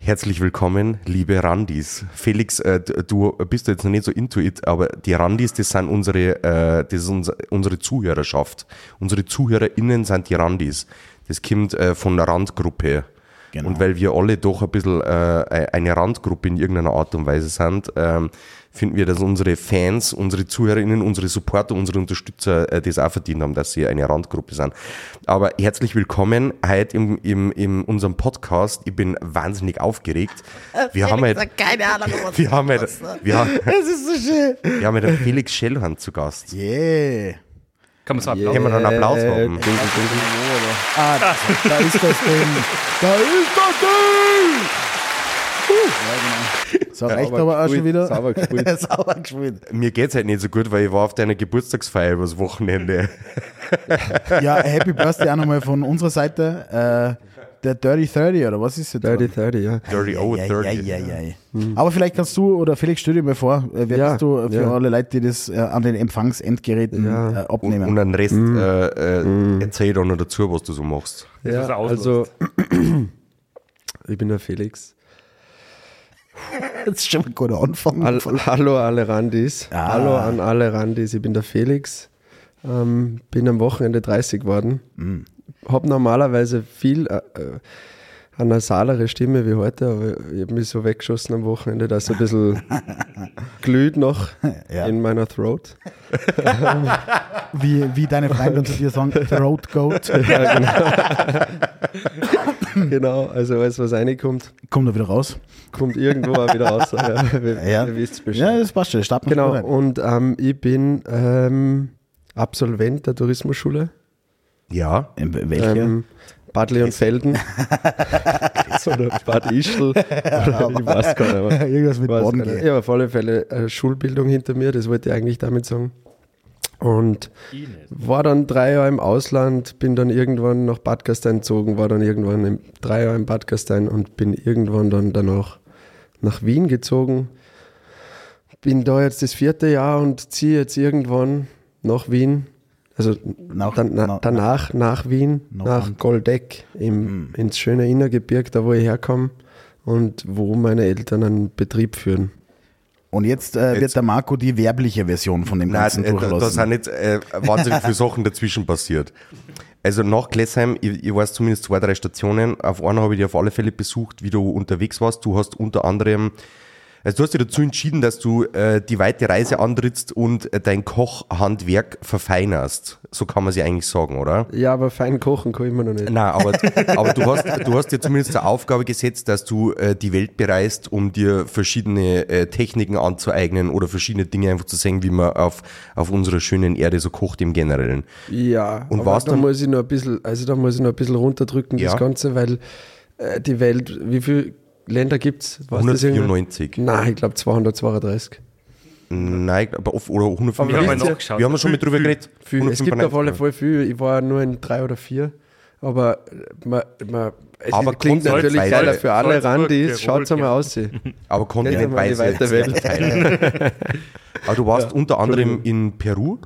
Herzlich willkommen, liebe Randis. Felix, äh, du bist jetzt noch nicht so into it, aber die Randis, das sind unsere, äh, das ist unser, unsere Zuhörerschaft. Unsere ZuhörerInnen sind die Randis. Das kommt äh, von der Randgruppe. Genau. Und weil wir alle doch ein bisschen äh, eine Randgruppe in irgendeiner Art und Weise sind, ähm, finden wir, dass unsere Fans, unsere ZuhörerInnen, unsere Supporter, unsere Unterstützer äh, das auch verdient haben, dass sie eine Randgruppe sind. Aber herzlich willkommen heute im, im, in unserem Podcast. Ich bin wahnsinnig aufgeregt. Wir haben halt, keine Ahnung, was wir haben halt, wir haben, Das ist so schön. wir haben halt Felix Schellhand zu Gast. Yeah. Kann man so Applaus Können wir noch einen Applaus haben? Ah, da, da ist das Ding. Da ist das Ding. Ja, genau. So reicht aber auch schon wieder. Sauber gespielt. Sauber gespielt. Mir geht's halt nicht so gut, weil ich war auf deiner Geburtstagsfeier übers Wochenende. Ja, Happy Birthday auch nochmal von unserer Seite. Äh, der Dirty 30 oder was ist das? 30, 30, ja. Dirty ja, 30. ja, ja, ja. Aber vielleicht kannst du oder Felix, stell dir mal vor, äh, wer Ja, bist du für ja. alle Leute, die das äh, an den Empfangsendgeräten Ja. äh, Und, abnehmen? und den Rest äh, äh, erzähl dann noch dazu, was du so machst. ja also, ich bin der Felix. das ist schon mal ein guter Anfang. All, hallo alle Randis. Ah. Hallo an alle Randis. Ich bin der Felix. Ähm, bin am Wochenende 30 geworden. Mm. Hab normalerweise viel äh, äh, eine nasalere Stimme wie heute, aber ich habe mich so weggeschossen am Wochenende, dass es ein bisschen glüht noch Ja. in meiner Throat. wie, wie deine Freunde zu dir sagen, Throat Goat. Genau, also alles, was reinkommt, Kommt da wieder raus. kommt irgendwo auch wieder raus. Ja, ihr, Ja. wisst Bescheid. Ja, das passt schon. Starten wir Genau, rein. und ähm, ich bin ähm, Absolvent der Tourismusschule. Ja. In welcher? Ähm, Bad Leonfelden. oder Bad Ischl. Oder ich weiß gar nicht. Aber, Irgendwas mit gehen. Ich habe auf alle Fälle äh, Schulbildung hinter mir, das wollte ich eigentlich damit sagen. Und war dann drei Jahre im Ausland, bin dann irgendwann nach Bad Gastein gezogen, war dann irgendwann im, drei Jahre in Bad Gastein und bin irgendwann dann danach nach Wien gezogen. Bin da jetzt das vierte Jahr und ziehe jetzt irgendwann nach Wien. Also Nach- dann, na, na- danach nach Wien, Nach. Goldeck, im, ins schöne Innergebirg, da wo ich herkomme und wo meine Eltern einen Betrieb führen. Und jetzt, äh, wird Jetzt- der Marco die werbliche Version von dem Nein, Ganzen äh, da, da durchlassen. sind jetzt äh, wahnsinnig viele Sachen dazwischen passiert. Also nach Glessheim, ich, ich weiß zumindest zwei, drei Stationen. Auf einer habe ich dich auf alle Fälle besucht, wie du unterwegs warst. Du hast unter anderem, also du hast dich dazu entschieden, dass du äh, die weite Reise antrittst und äh, dein Kochhandwerk verfeinerst. So kann man sie eigentlich sagen, oder? Ja, aber fein kochen kann ich immer noch nicht. Nein, aber, aber du, hast, du hast dir zumindest zur Aufgabe gesetzt, dass du äh, die Welt bereist, um dir verschiedene äh, Techniken anzueignen oder verschiedene Dinge einfach zu sehen, wie man auf, auf unserer schönen Erde so kocht im Generellen. Ja, Und aber da dann- muss ich noch ein bisschen, also da muss ich noch ein bisschen runterdrücken, Ja. das Ganze, weil äh, die Welt, wie viele Länder gibt es? 194. Nein, ich glaube 232. Nein, aber oft, oder Wir haben 195. mal nachgeschaut. Wir haben ja schon mit drüber geredet. Viel, es gibt auf alle 195. Fälle viel. Ich war nur in drei oder vier. Aber äh, man, man, es Aber klingt Kontinent natürlich weiter. geiler für alle Randis. Schaut mal aus. Aber kontinentweise. Geht ja mal in die weite Teile. Aber du warst unter anderem in Peru.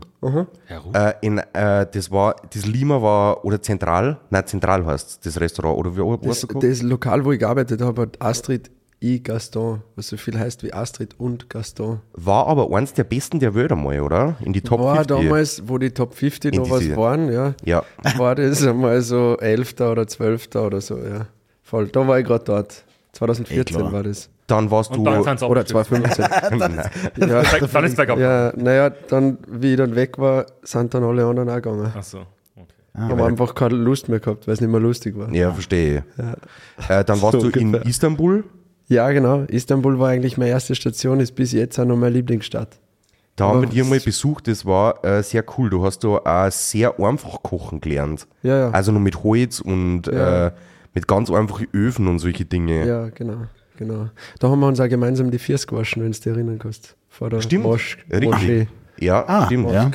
Äh, in, äh, das war, das Lima war, oder Zentral, nein, Zentral heißt das Restaurant, oder wie Das, das Lokal, wo ich gearbeitet habe, hat Astrid I. Gaston, was so viel heißt wie Astrid und Gaston. War aber eins der besten der Welt einmal, oder? In die Top war 50. damals, wo die Top 50 In noch was waren, ja, Ja. war das einmal so 11. oder 12. oder so, ja. Voll, da war ich gerade dort. 2014 Eh, klar. war das. Dann warst Und du. dann Oder abgestürzt. 2015. Nein. ja, Dann ist bergab. ja, naja, dann, wie ich dann weg war, sind dann alle anderen auch gegangen. Ach so. Okay. haben einfach keine Lust mehr gehabt, weil es nicht mehr lustig war. Ja, verstehe. Äh, dann warst So du in. Istanbul. Ja, genau. Istanbul war eigentlich meine erste Station, ist bis jetzt auch noch meine Lieblingsstadt. Da haben wir dich mal besucht, das war äh, sehr cool. Du hast da auch sehr einfach kochen gelernt. Ja, ja. Also nur mit Holz und Ja. äh, mit ganz einfachen Öfen und solche Dinge. Ja, genau. genau. Da haben wir uns auch gemeinsam die Füße gewaschen, wenn du dich erinnern kannst. Vor der Stimmt. Mosch, Richtig. Moschee. Ja, Ah, stimmt. ja.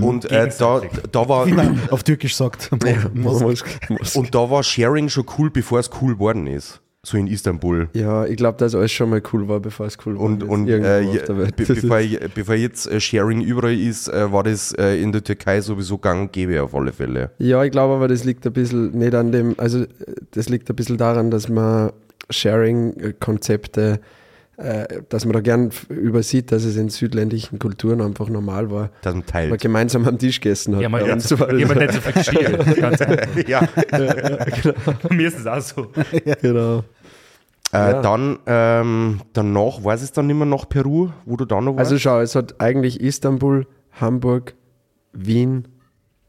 Und äh, da, da war Wie man auf Türkisch sagt. Mosch. Mosch. und da war Sharing schon cool, bevor es cool geworden ist. So in Istanbul. Ja, ich glaube, dass alles schon mal cool war, bevor es cool war. Und, und äh, be bevor, bevor jetzt äh, Sharing überall ist, äh, war das äh, in der Türkei sowieso gang und gäbe auf alle Fälle. Ja, ich glaube aber, das liegt ein bisschen nicht an dem, also das liegt ein bisschen daran, dass man Sharing-Konzepte, dass man da gern übersieht, dass es in südländischen Kulturen einfach normal war. Das man gemeinsam am Tisch gegessen hat. Ja, man Bei ja, uns war das- jemand nicht so. Ganz einfach. ja. Bei mir ist es auch so. genau. Äh, Ja. Dann ähm, danach, weiß es dann nicht mehr nach Peru, wo du da noch warst? Also schau, es hat eigentlich Istanbul, Hamburg, Wien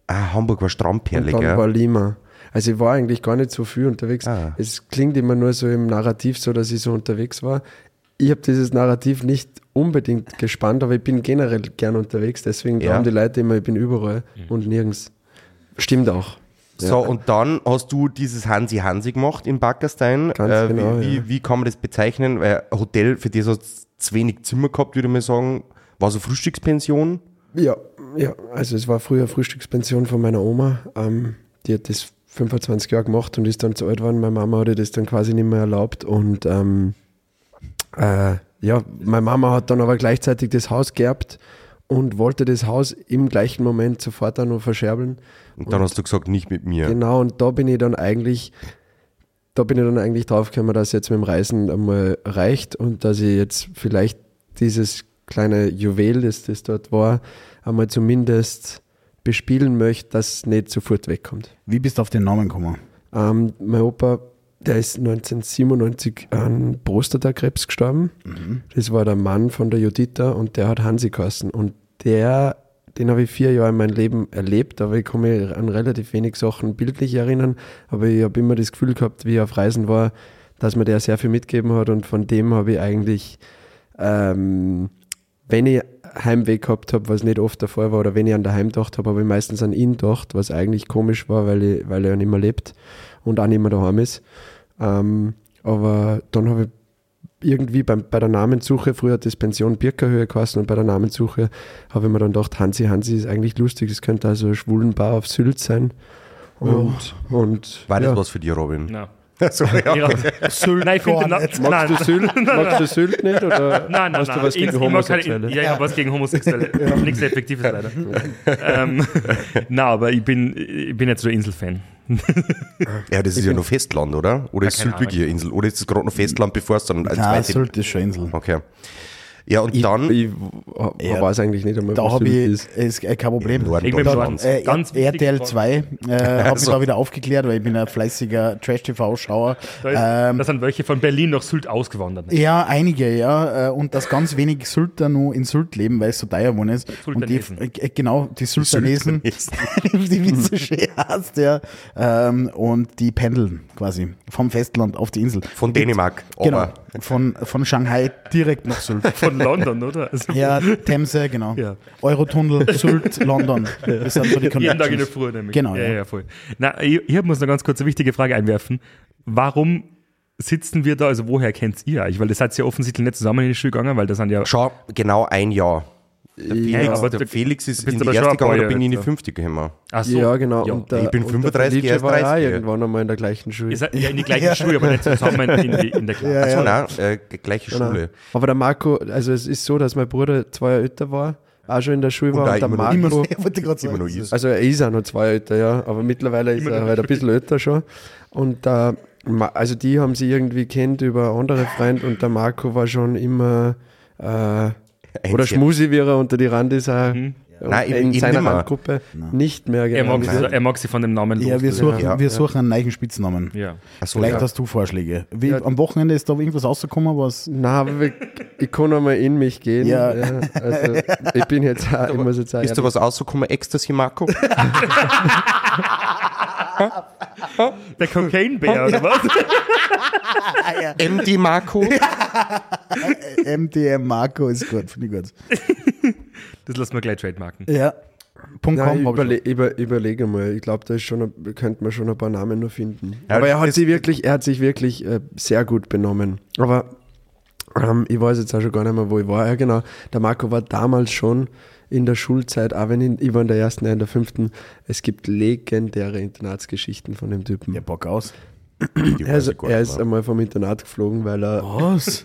ah, Hamburg war Strandperle, dann gell? war Lima. Also ich war eigentlich gar nicht so viel unterwegs. Ah. Es klingt immer nur so im Narrativ so, dass ich so unterwegs war. Ich habe dieses Narrativ nicht unbedingt gespannt, aber ich bin generell gern unterwegs. Deswegen Ja. glauben die Leute immer, ich bin überall und nirgends. Stimmt auch. So, und dann hast du dieses Hansi Hansi gemacht in Backerstein. Ganz äh, genau, wie, wie, ja. wie kann man das bezeichnen? Weil ein Hotel, für das hast du zu wenig Zimmer gehabt, würde ich mal sagen. War so Frühstückspension. Ja, ja, also es war früher Frühstückspension von meiner Oma. Ähm, die hat das 25 Jahre gemacht und ist dann zu alt geworden. Meine Mama hat ihr das dann quasi nicht mehr erlaubt. Und ähm, äh, ja, meine Mama hat dann aber gleichzeitig das Haus geerbt und wollte das Haus im gleichen Moment sofort auch noch verscherbeln. Und dann hast du gesagt, nicht mit mir. Genau, und da bin ich dann eigentlich, da bin ich dann eigentlich draufgekommen, dass jetzt mit dem Reisen einmal reicht und dass ich jetzt vielleicht dieses kleine Juwel, das das dort war, einmal zumindest bespielen möchte, dass es nicht sofort wegkommt. Wie bist du auf den Namen gekommen? Ähm, mein Opa, der ist 1997 an Prostatakrebs gestorben. Das war der Mann von der Juditha und der hat Hansi geheißen. Und der, den habe ich vier Jahre in meinem Leben erlebt, aber ich kann mich an relativ wenig Sachen bildlich erinnern. Aber ich habe immer das Gefühl gehabt, wie ich auf Reisen war, dass mir der sehr viel mitgegeben hat und von dem habe ich eigentlich, ähm, wenn ich Heimweh gehabt habe, was nicht oft der Fall war, oder wenn ich an daheim gedacht habe, habe ich meistens an ihn gedacht, was eigentlich komisch war, weil, ich, weil er ja nicht mehr lebt und auch nicht mehr daheim ist. Ähm, aber dann habe ich irgendwie beim, bei der Namenssuche, früher hat das Pension Birkerhöhe geheißen und bei der Namenssuche habe ich mir dann gedacht, Hansi Hansi ist eigentlich lustig, das könnte also ein Schwulenbar auf Sylt sein. Und, und War das ja. was für dich, Robin? Nein. So, ja. Ja. Sylt Nein, ich finde nein, Magst du Sylt, magst du Sylt nicht? Oder Nein, nein, hast nein. du was gegen mag keine- Homosexuelle? Ja, ich habe was gegen Homosexuelle. Nichts Effektives leider. ähm, nein, aber ich bin, ich bin jetzt so ein Inselfan. Ja, das ist ja noch Festland, oder? Oder ist Sylt wirklich Insel? Oder ist es gerade noch Festland, bevor es dann als Nein, zweite... Sylt ist schon Insel. Okay. Ja, und Ich, dann... ich Ja. weiß eigentlich nicht einmal, Da was habe ich, ist. ist äh, kein Problem. Deutschlands. Norden. Äh, Ganz. RTL 2 äh, hat mich Also. da wieder aufgeklärt, weil ich bin ein fleißiger Trash-TV-Schauer. Da, ist, Ähm, da sind welche von Berlin nach Sylt ausgewandert. ja, einige, ja. äh, Und dass ganz wenig Sylter nur in Sylt leben, weil es so teuer geworden ist. Und die, äh, genau, die Syltanesen, die wie es so schön heißt, ja. Ähm, Und die pendeln quasi vom Festland auf die Insel. Von Dänemark. Genau, Aber von, von Shanghai direkt nach Sylt. Von London, oder? Also, Ja, Themse, genau. Ja. Eurotunnel, Sylt, London. Das sind so die Jeden Tag in der Connections. Früh nämlich. Genau, ja. ja. Ja, voll. Na, ich, ich muss noch ganz kurz eine wichtige Frage einwerfen. Warum sitzen wir da, also woher kennt ihr euch? Weil das seid ja offensichtlich nicht zusammen in die Schule gegangen, weil das sind ja... schau, genau ein Jahr. Der Felix, aber der Felix ist in die erste gegangen, da Jahre bin ich in die fünfte gekommen. Ach ja, genau. Ja. Und der, Ich bin und 35, der er ist Felice war ja 30. irgendwann einmal in der gleichen Schule. Seid ja in die gleiche Schule, aber nicht zusammen in, die, in der Klasse. Achso, nein, äh, gleiche Genau. Schule. Aber der Marco, also es ist so, dass mein Bruder zwei Jahre älter war, auch schon in der Schule Und war. Und der immer noch- Marco, Immer, ich Immer noch ist. also er ist auch noch zwei Jahre älter, ja, aber mittlerweile ist Immer er noch halt ein bisschen älter schon. Und Ma- also die haben sie irgendwie kennt über andere Freunde und der Marco war schon immer äh, oder. Schmusi, wie er unter die Randis auch Mhm. Nein, in eben seiner nimmer. Randgruppe nicht mehr Er mag, sie, er mag sie von dem Namen Ja, wir suchen, Ja. wir suchen einen neuen Spitznamen. Ja. Achso, Vielleicht ja. hast du Vorschläge. Wie, Ja. Am Wochenende ist da irgendwas rausgekommen, was. Na, aber wir- ich kann einmal in mich gehen. Ja. also ich bin jetzt auch, ich muss jetzt auch Ist da was rausgekommen? Ecstasy, Marco? Der Cocaine-Bär, oder was? MD Marco? MDM Marco ist gut, finde ich gut. Das lassen wir gleich trademarken. Ja. Punkt Nein, com, überle über, überlege mal. Ich glaube, da ist schon, ein- könnte man schon ein paar Namen noch finden. Ja, Aber er hat sich wirklich, er hat sich wirklich äh, sehr gut benommen. Aber ähm, ich weiß jetzt auch schon gar nicht mehr, wo ich war. Ja, genau. Der Marco war damals schon in der Schulzeit, auch wenn ich, ich war in der ersten, er in der fünften. Es gibt legendäre Internatsgeschichten von dem Typen. Ja, Bock aus. Er ist, er ist einmal vom Internat geflogen, weil er, Was?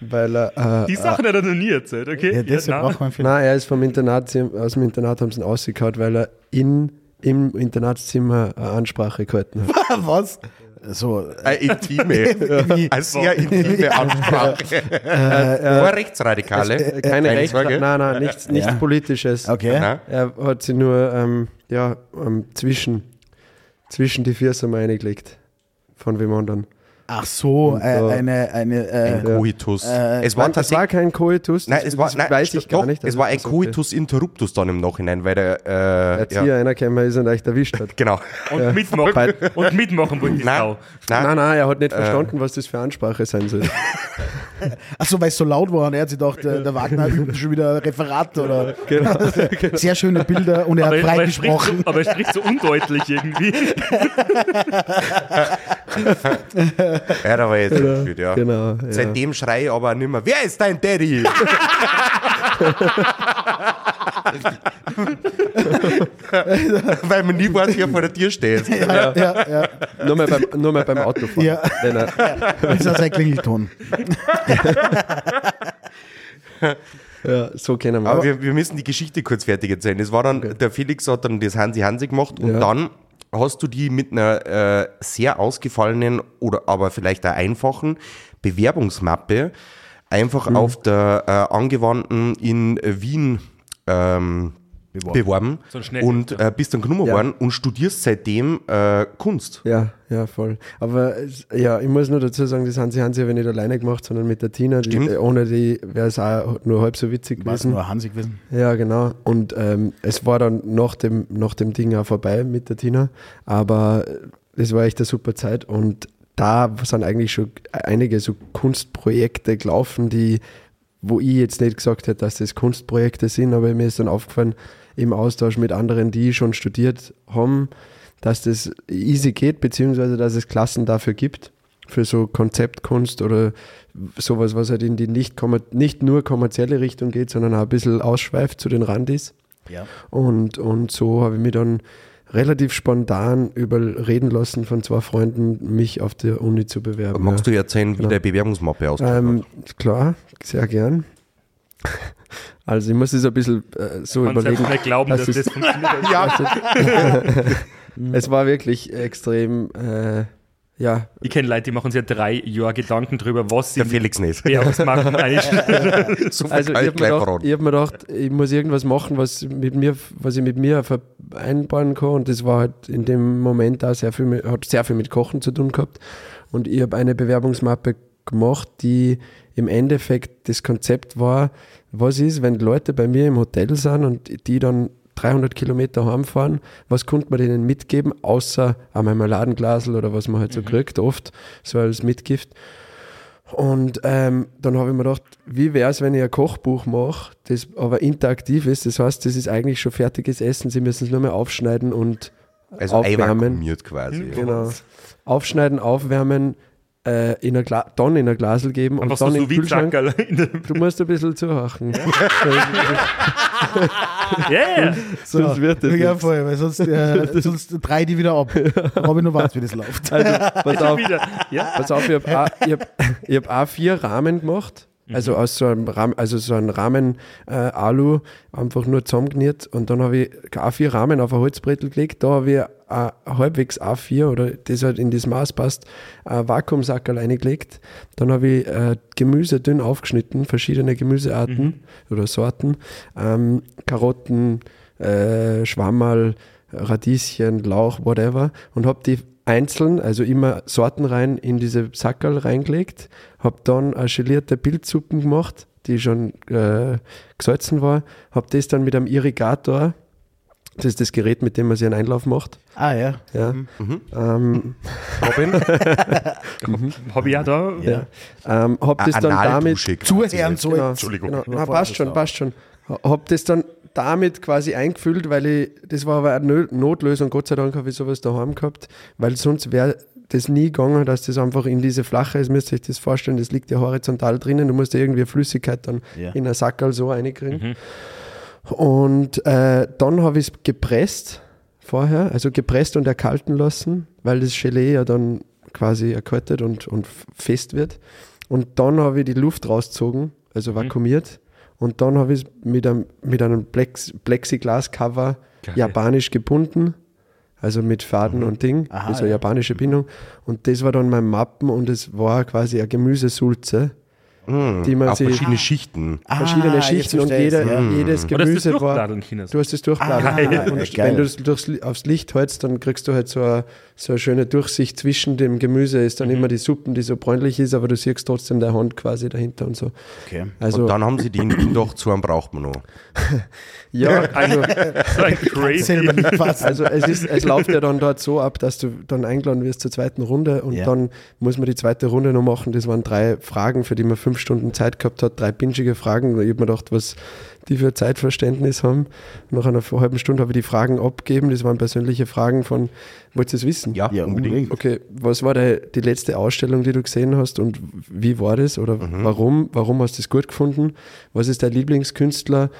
weil er, äh, Die Sachen hat er noch nie erzählt, okay? Ja, das na. braucht man viel. Nein, er ist vom Internat, aus dem Internat haben sie ihn ausgekaut, weil er in, im Internatszimmer eine Ansprache gehalten hat. Was? So, Eine intime, eine sehr intime Ansprache. War Rechtsradikale. Äh, Keine Keine Rechte, Sorge. nein, nein, nichts, nichts Ja. Politisches. okay. Nein? Er hat sie nur ähm, ja, ähm, zwischen, zwischen die Füße mal reingelegt. Von wem anderen. Ach so, Und äh, eine, eine, Ein äh, Koitus. äh, es war Nein, es war kein Koitus. Nein, das- es war, nein, weiß ich gar doch, nicht. Es war ein. Coitus interruptus dann im Nachhinein, weil der, äh, ja, Erzieher einer gekommen ist und euch erwischt hat. genau. Und mitmachen. Und mitmachen wollte die Nein, Sau. nein, Nein, nein, er hat Äh. nicht verstanden, was das für Ansprache sein soll. ach so, weil es so laut war und er hat sich gedacht, äh, der Wagner übt schon wieder ein Referat oder Genau. sehr schöne Bilder und er Aber, hat aber, frei er so, gesprochen. aber er spricht so undeutlich irgendwie. ja, da war jetzt gefühlt, ja. Genau. Ja. Seitdem schreie ich aber nicht mehr, wer ist dein Daddy? Weil man nie weiß, wer vor der Tür steht. Ja, ja, ja. Nur, mal beim, nur mal beim Autofahren. Ja. Wenn er, Das ist sein Klingelton. ja, so kennen wir. Aber wir, wir müssen die Geschichte kurz fertig erzählen. Das war dann, der Felix hat dann das Hansi Hansi gemacht und Ja. dann hast du die mit einer äh, sehr ausgefallenen oder aber vielleicht auch einfachen Bewerbungsmappe einfach Mhm. auf der äh, Angewandten in Wien ähm, beworben, Schnell- und äh, bist dann genommen Ja. worden und studierst seitdem äh, Kunst. Ja, ja, voll. Aber es- ja, ich muss nur dazu sagen, das Hansi Hansi habe ich nicht alleine gemacht, sondern mit der Tina. Die, Stimmt. äh, ohne die wäre es auch nur halb so witzig War es gewesen. nur Hansi gewesen? Ja, genau. Und ähm, es war dann nach dem, nach dem Ding auch vorbei mit der Tina. Aber äh, es war echt eine super Zeit. Und da sind eigentlich schon einige so Kunstprojekte gelaufen, die, wo ich jetzt nicht gesagt hätte, dass das Kunstprojekte sind, aber mir ist dann aufgefallen, im Austausch mit anderen, die schon studiert haben, dass das easy geht, beziehungsweise dass es Klassen dafür gibt, für so Konzeptkunst oder sowas, was halt in die nicht, nicht nur kommerzielle Richtung geht, sondern auch ein bisschen ausschweift zu den Randis. Ja. Und, und so habe ich mich dann relativ spontan überreden lassen von zwei Freunden, mich auf der Uni zu bewerben. Magst ja. du erzählen, wie Genau. der Bewerbungsmappe aussieht? Ähm, klar, sehr gern. Also ich muss es ein bisschen äh, so Man überlegen. nicht glauben, dass, dass das funktioniert. ja, Es war wirklich extrem, äh, ja, Ich kenne Leute, die machen sich ja drei Jahre Gedanken drüber, was sie der Felix nicht. Währungsmarken einstellen. so viel Also ich habe mir, gedacht- ich hab mir gedacht, ich muss irgendwas machen, was, mit mir, was ich mit mir vereinbaren kann. Und das war halt in dem Moment da sehr viel, mit, hat sehr viel mit Kochen zu tun gehabt. Und ich habe eine Bewerbungsmappe gemacht, die im Endeffekt das Konzept war, was ist, wenn Leute bei mir im Hotel sind und die dann 300 Kilometer heimfahren, was konnte man denen mitgeben, außer ein Marmeladenglasel oder was man halt so kriegt, oft, so als Mitgift. Und ähm, dann habe ich mir gedacht, wie wäre es, wenn ich ein Kochbuch mache, das aber interaktiv ist. Das heißt, das ist eigentlich schon fertiges Essen. Sie müssen es nur mehr aufschneiden und Also aufwärmen. quasi. Genau. Aufschneiden, aufwärmen, äh, in ein Gla dann in ein Glasel geben und so dann so in den Kühlschrank. Du musst ein bisschen zuhachen. Ja, ja. So, Sonst wird das ja, voll, weil sonst, äh, sonst drei die wieder ab. Robin, du weißt, wie das läuft. Also, pass auf, Wieder. Ja. Pass auf, ich habe A- ich hab, ich hab A4 Rahmen gemacht. Also aus so einem Rahmen, also so einen Rahmen äh, Alu einfach nur zusammengenäht und dann habe ich A4 Rahmen auf ein Holzbrettel gelegt, da habe ich äh, halbwegs A4 oder das halt in das Maß passt, ein Vakuumsackerl reingelegt. Dann habe ich äh, Gemüse dünn aufgeschnitten, verschiedene Gemüsearten oder Sorten, ähm, Karotten, äh, Schwammerl, Radieschen, Lauch, whatever. Und habe die einzeln, also immer Sorten rein in diese Sackerl reingelegt, habe dann eine gelierte Pilzsuppen gemacht, die schon äh, gesalzen war, habe das dann mit einem Irrigator, das ist das Gerät, mit dem man sich einen Einlauf macht, Ah, ja. ja, ähm, Robin? Habe ich ja da. ja. ähm, habe das dann damit. Zuhören soll. Genau, Entschuldigung. Genau. Na, passt schon, passt schon. Hab das dann damit quasi eingefüllt, weil ich, das war aber eine Notlösung, Gott sei Dank habe ich sowas daheim gehabt, weil sonst wäre das nie gegangen, dass das einfach in diese flache ist, müsst ihr euch das vorstellen, das liegt ja horizontal drinnen, du musst ja irgendwie Flüssigkeit dann Ja. in einen Sackerl so reinkriegen. Und äh, dann habe ich es gepresst vorher, also gepresst und erkalten lassen, weil das Gelee ja dann quasi erkaltet und, und fest wird. Und dann habe ich die Luft rausgezogen, also vakuumiert. Und dann habe ich es mit einem, mit einem Plex, Plexiglas-Cover japanisch gebunden. Also mit Faden und Ding, Aha, also ja. japanische Bindung. Und das war dann mein Mappen und es war quasi eine Gemüsesulze, die man Auf sich verschiedene Schichten. verschiedene Ah, Schichten und jeder, ja. jedes Oder das Gemüse war. Durchbladeln. Du hast das Durchbladen. Ah. Und wenn du es durchs, aufs Licht hältst, dann kriegst du halt so eine, so eine schöne Durchsicht zwischen dem Gemüse. Ist Mhm. dann immer die Suppen, die so bräunlich ist, aber du siehst trotzdem der Hand quasi dahinter und so. Okay. Also, und dann haben sie den doch zu einem braucht man noch. ja, also, also es, ist, es läuft ja dann dort so ab, dass du dann eingeladen wirst zur zweiten Runde und Ja. dann muss man die zweite Runde noch machen. Das waren drei Fragen, für die man fünf Stunden Zeit gehabt hat, drei pinchige Fragen. Ich habe mir gedacht, was die für Zeitverständnis haben. Nach einer halben Stunde habe ich die Fragen abgegeben. Das waren persönliche Fragen von, wolltest du es wissen? Ja, ja, unbedingt. Okay, was war der, die letzte Ausstellung, die du gesehen hast und wie war das oder warum? Warum hast du es gut gefunden? Was ist dein Lieblingskünstler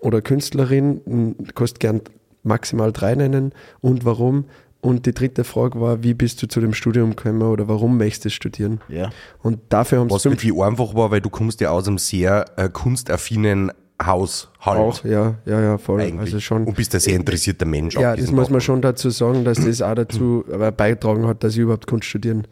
oder Künstlerin? Du kannst gern maximal drei nennen und warum? Und die dritte Frage war, wie bist du zu dem Studium gekommen oder warum möchtest du studieren? Ja. Und dafür haben Was sie fünf wirklich einfach war, weil du kommst ja aus einem sehr äh, kunstaffinen Haushalt. auch, ja, ja, ja, voll. Eigentlich. Also schon. Und bist ein sehr interessierter Mensch. Ja, das muss man schon dazu sagen, dass das auch dazu äh, beigetragen hat, dass ich überhaupt Kunst studieren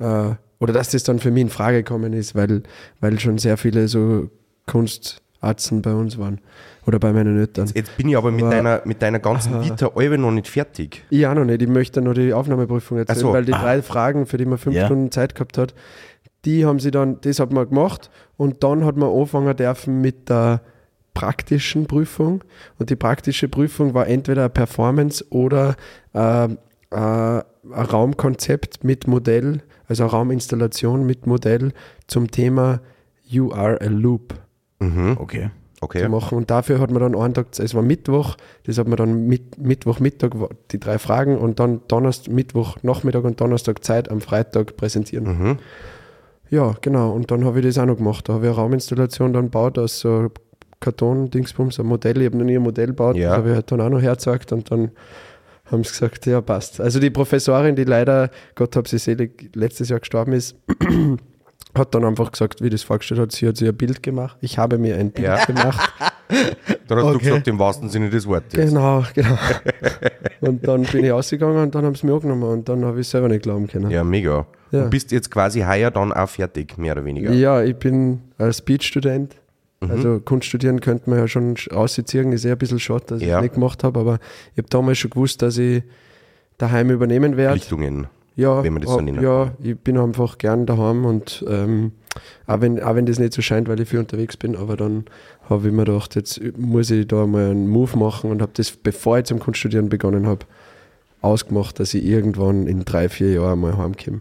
äh, oder dass das dann für mich in Frage gekommen ist, weil, weil schon sehr viele so Kunstarzen bei uns waren oder bei meinen Eltern. Jetzt bin ich aber mit, Aber- deiner, mit deiner ganzen Vita alle noch nicht fertig. Ich auch noch nicht, ich möchte noch die Aufnahmeprüfung erzählen, so. weil die Ah. drei Fragen, für die man fünf Ja. Stunden Zeit gehabt hat, die haben sie dann, das hat man gemacht und dann hat man anfangen dürfen mit der praktischen Prüfung und die praktische Prüfung war entweder eine Performance oder äh, äh, ein Raumkonzept mit Modell, also eine Rauminstallation mit Modell zum Thema You are a Loop Okay. Okay. zu machen. Und dafür hat man dann einen Tag, es war Mittwoch, das hat man dann mit, Mittwoch, Mittag, die drei Fragen und dann Donnerstag, Mittwoch, Nachmittag und Donnerstag Zeit am Freitag präsentieren. Mhm. Ja, genau. Und dann habe ich das auch noch gemacht. Da habe ich eine Rauminstallation dann gebaut aus so Karton-Dingsbums, ein Modell. Ich habe noch nie ein Modell gebaut, Ja. das habe ich halt dann auch noch hergezeigt und dann haben sie gesagt, ja, passt. Also die Professorin, die leider, Gott hab sie selig, letztes Jahr gestorben ist, hat dann einfach gesagt, wie das vorgestellt hat, sie hat sich ein Bild gemacht. Ich habe mir ein Bild Ja. gemacht. Dann hast du Okay. gesagt, im wahrsten Sinne des Wortes. Genau, genau. und dann bin ich ausgegangen und dann haben sie mich angenommen und dann habe ich selber nicht glauben können. Ja, mega. Ja. Und bist jetzt quasi heuer dann auch fertig, mehr oder weniger. Ja, ich bin als Speech-Student. Mhm. Also Kunst studieren könnte man ja schon rausziehen, ist eher ein bisschen schade, dass ich Ja. es nicht gemacht habe, aber ich habe damals schon gewusst, dass ich daheim übernehmen werde. Verpflichtungen. Ja, wenn man das so ah, nennen ja, ich bin einfach gern daheim und ähm, auch, wenn, auch wenn das nicht so scheint, weil ich viel unterwegs bin, aber dann habe ich mir gedacht, jetzt muss ich da mal einen Move machen und habe das, bevor ich zum Kunststudieren begonnen habe, ausgemacht, dass ich irgendwann in drei, vier Jahren mal heimkomme.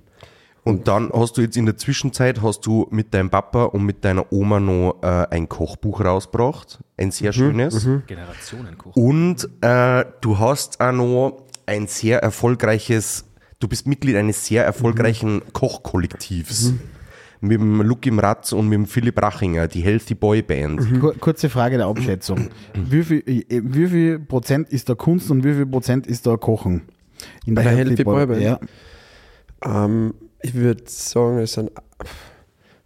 Und dann hast du jetzt in der Zwischenzeit, hast du mit deinem Papa und mit deiner Oma noch äh, ein Kochbuch rausgebracht. Ein sehr schönes. Generationenkoch. Und äh, du hast auch noch ein sehr erfolgreiches, du bist Mitglied eines sehr erfolgreichen Kochkollektivs. Mit dem Lucky Ratz und mit dem Philipp Rachinger, die Healthy Boy Band. Kur kurze Frage der Abschätzung. Wie viel, äh, wie viel Prozent ist da Kunst und wie viel Prozent ist da Kochen? In Bei der Healthy Boy Band? Ja. Ähm, ich würde sagen, es sind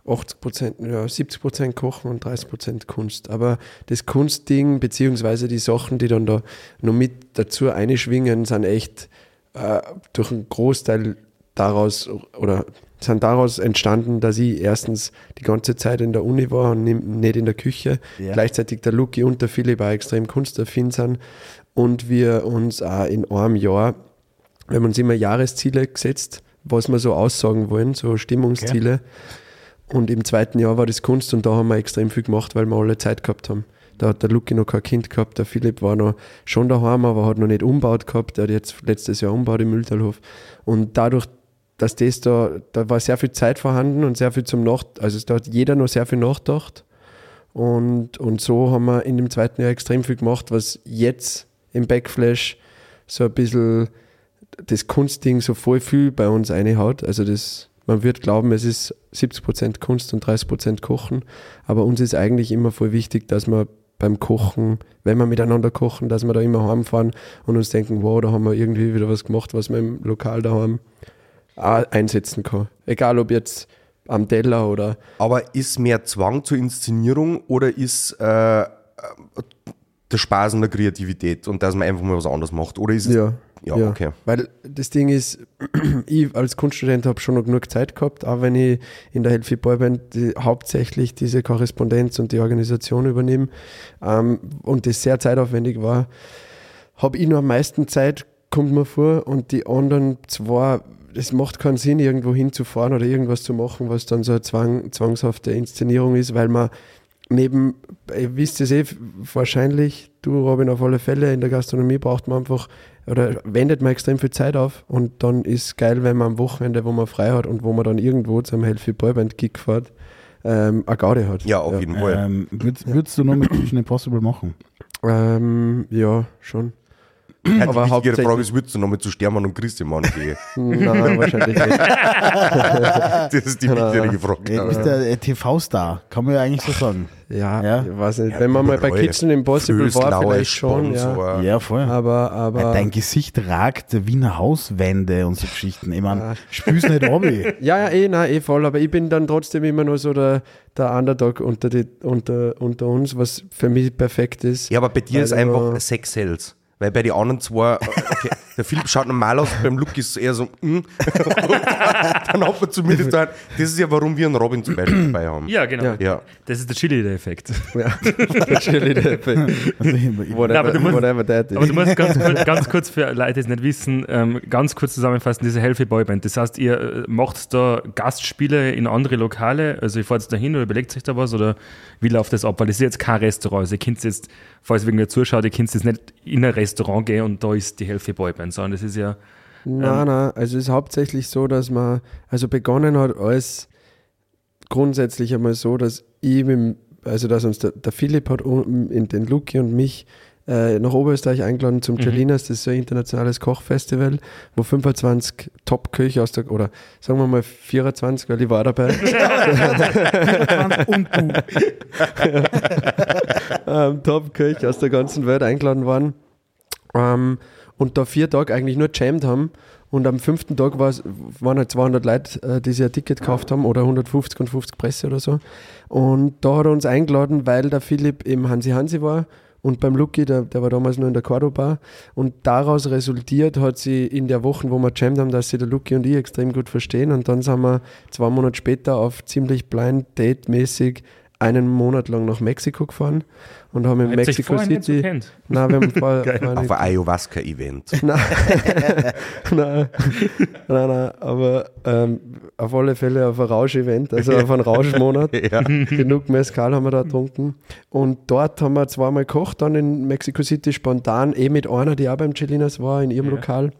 80 Prozent, ja, 70 Prozent Kochen und 30 Prozent Kunst. Aber das Kunstding, beziehungsweise die Sachen, die dann da noch mit dazu einschwingen, sind echt äh, durch einen Großteil daraus oder sind daraus entstanden, dass ich erstens die ganze Zeit in der Uni war und nicht in der Küche. Ja. Gleichzeitig der Luki und der Philipp auch extrem kunstaffin sind und wir uns auch in einem Jahr wir haben uns immer Jahresziele gesetzt, was wir so aussagen wollen, so Stimmungsziele. Und im zweiten Jahr war das Kunst und da haben wir extrem viel gemacht, weil wir alle Zeit gehabt haben. Da hat der Luki noch kein Kind gehabt, der Philipp war noch schon daheim, aber hat noch nicht umbaut gehabt. Der hat jetzt letztes Jahr umbaut im Mühltalhof. Und dadurch, dass das da, da war sehr viel Zeit vorhanden und sehr viel zum Nacht, also da hat jeder noch sehr viel nachgedacht. Und, und so haben wir in dem zweiten Jahr extrem viel gemacht, was jetzt im Backflash so ein bisschen das Kunstding so voll viel bei uns reinhaut. Also das, man wird glauben, es ist 70% Kunst und 30% Kochen, aber uns ist eigentlich immer voll wichtig, dass wir beim Kochen, wenn wir miteinander kochen, dass wir da immer heimfahren und uns denken, wow, da haben wir irgendwie wieder was gemacht, was man im Lokal daheim auch einsetzen kann. Egal ob jetzt am Teller oder. Aber ist mehr Zwang zur Inszenierung oder ist äh, der Spaß und der Kreativität und dass man einfach mal was anderes macht? Oder ist es. Ja, Ja, okay. Weil das Ding ist, ich als Kunststudent habe schon noch genug Zeit gehabt, auch wenn ich in der Healthy Boyband die, hauptsächlich diese Korrespondenz und die Organisation übernehme ähm, und das sehr zeitaufwendig war, habe ich nur am meisten Zeit, kommt mir vor, und die anderen zwei, es macht keinen Sinn, irgendwo hinzufahren oder irgendwas zu machen, was dann so eine Zwang, zwangshafte Inszenierung ist, weil man neben, ihr wisst es eh wahrscheinlich, du Robin auf alle Fälle, in der Gastronomie braucht man einfach oder wendet man extrem viel Zeit auf und dann ist geil, wenn man am Wochenende, wo man frei hat und wo man dann irgendwo zum Healthy Boyband Gig fährt, ähm, eine Gaude hat. Ja, auf jeden Fall. Ähm, würdest, würdest du nur mit Mission Impossible machen? Ähm, ja, schon. Ja, aber die wichtigere hauptsächlich- Frage ist, würdest du nochmal zu Stermann und Christian gehen? Nein, wahrscheinlich nicht. Das ist die wichtigere Frage. Er ist der äh, TV-Star, kann man ja eigentlich so sagen. Ja, Ja. ich weiß nicht. Wenn man mal bei. Kitchen Impossible war, Föslauer vielleicht schon, ja. Sponsor. Ja, voll. Aber, aber. Dein Gesicht ragt der Wiener Hauswände und so Geschichten. Ich meine, spür's nicht, Robby. Ja, ja, eh, nein, eh voll, aber ich bin dann trotzdem immer nur so der, der Underdog unter, die, unter, unter uns, was für mich perfekt ist. Ja, aber bei dir Weil ist du- einfach Sex Sales. Weil bei den anderen zwei, okay, der Philipp schaut normal aus, beim Luke ist es eher so, mm. Dann hat man zumindest halt, das ist ja, warum wir einen Robin zum Beispiel dabei haben. Ja, genau. Ja. Ja. Das ist der Chili-Effekt. Ja, der Effekt. Also, ich- Whatever, aber du musst- whatever that is. Aber du musst ganz, kurz, ganz kurz für Leute, die es nicht wissen, ähm, ganz kurz zusammenfassen, diese Healthy Boyband. Das heißt, ihr äh, macht da Gastspiele in andere Lokale, also ihr fahrt jetzt dahin oder überlegt sich da was oder wie läuft das ab? Weil das ist jetzt kein Restaurant. Also ihr könnt jetzt, falls irgendwer zuschaut, ihr könnt jetzt nicht in ein Restaurant gehen und da ist die Healthy Boyband, sondern das ist ja, Nein, nein, also es ist hauptsächlich so, dass man, also begonnen hat alles grundsätzlich einmal so, dass ich mit, dem- also dass uns der, der Philipp hat in den Luki und mich äh, nach Oberösterreich eingeladen zum Chalinas, das ist so ein internationales Kochfestival, wo 25 Top-Köche aus der, oder sagen wir mal 24, weil ich war dabei, und du. ähm, Top-Köche aus der ganzen Welt eingeladen waren ähm, und da vier Tage eigentlich nur jammed haben. Und am fünften Tag waren halt 200 Leute, äh, die sich ein Ticket gekauft haben oder 150 und 50 Presse oder so. Und da hat er uns eingeladen, weil der Philipp im Hansi Hansi war und beim Lucky, der, der war damals nur in der Cordoba und daraus resultiert hat sie in der Woche, wo wir jammed haben, dass sie der Lucky und ich extrem gut verstehen. Und dann sind wir zwei Monate später auf ziemlich blind date mäßig einen Monat lang nach Mexiko gefahren und haben in Mexico City. kennt? Nein, wir haben vorher, Geil. vorher Auf ein Ayahuasca-Event. Nein, nein, nein, nein, aber ähm, auf alle Fälle auf ein Rausch-Event, also auf einen Rauschmonat. Ja. Genug Mezcal haben wir da getrunken. Und dort haben wir zweimal gekocht, dann in Mexico City spontan, eh mit einer, die auch beim Chelinas war, in ihrem Ja. Lokal.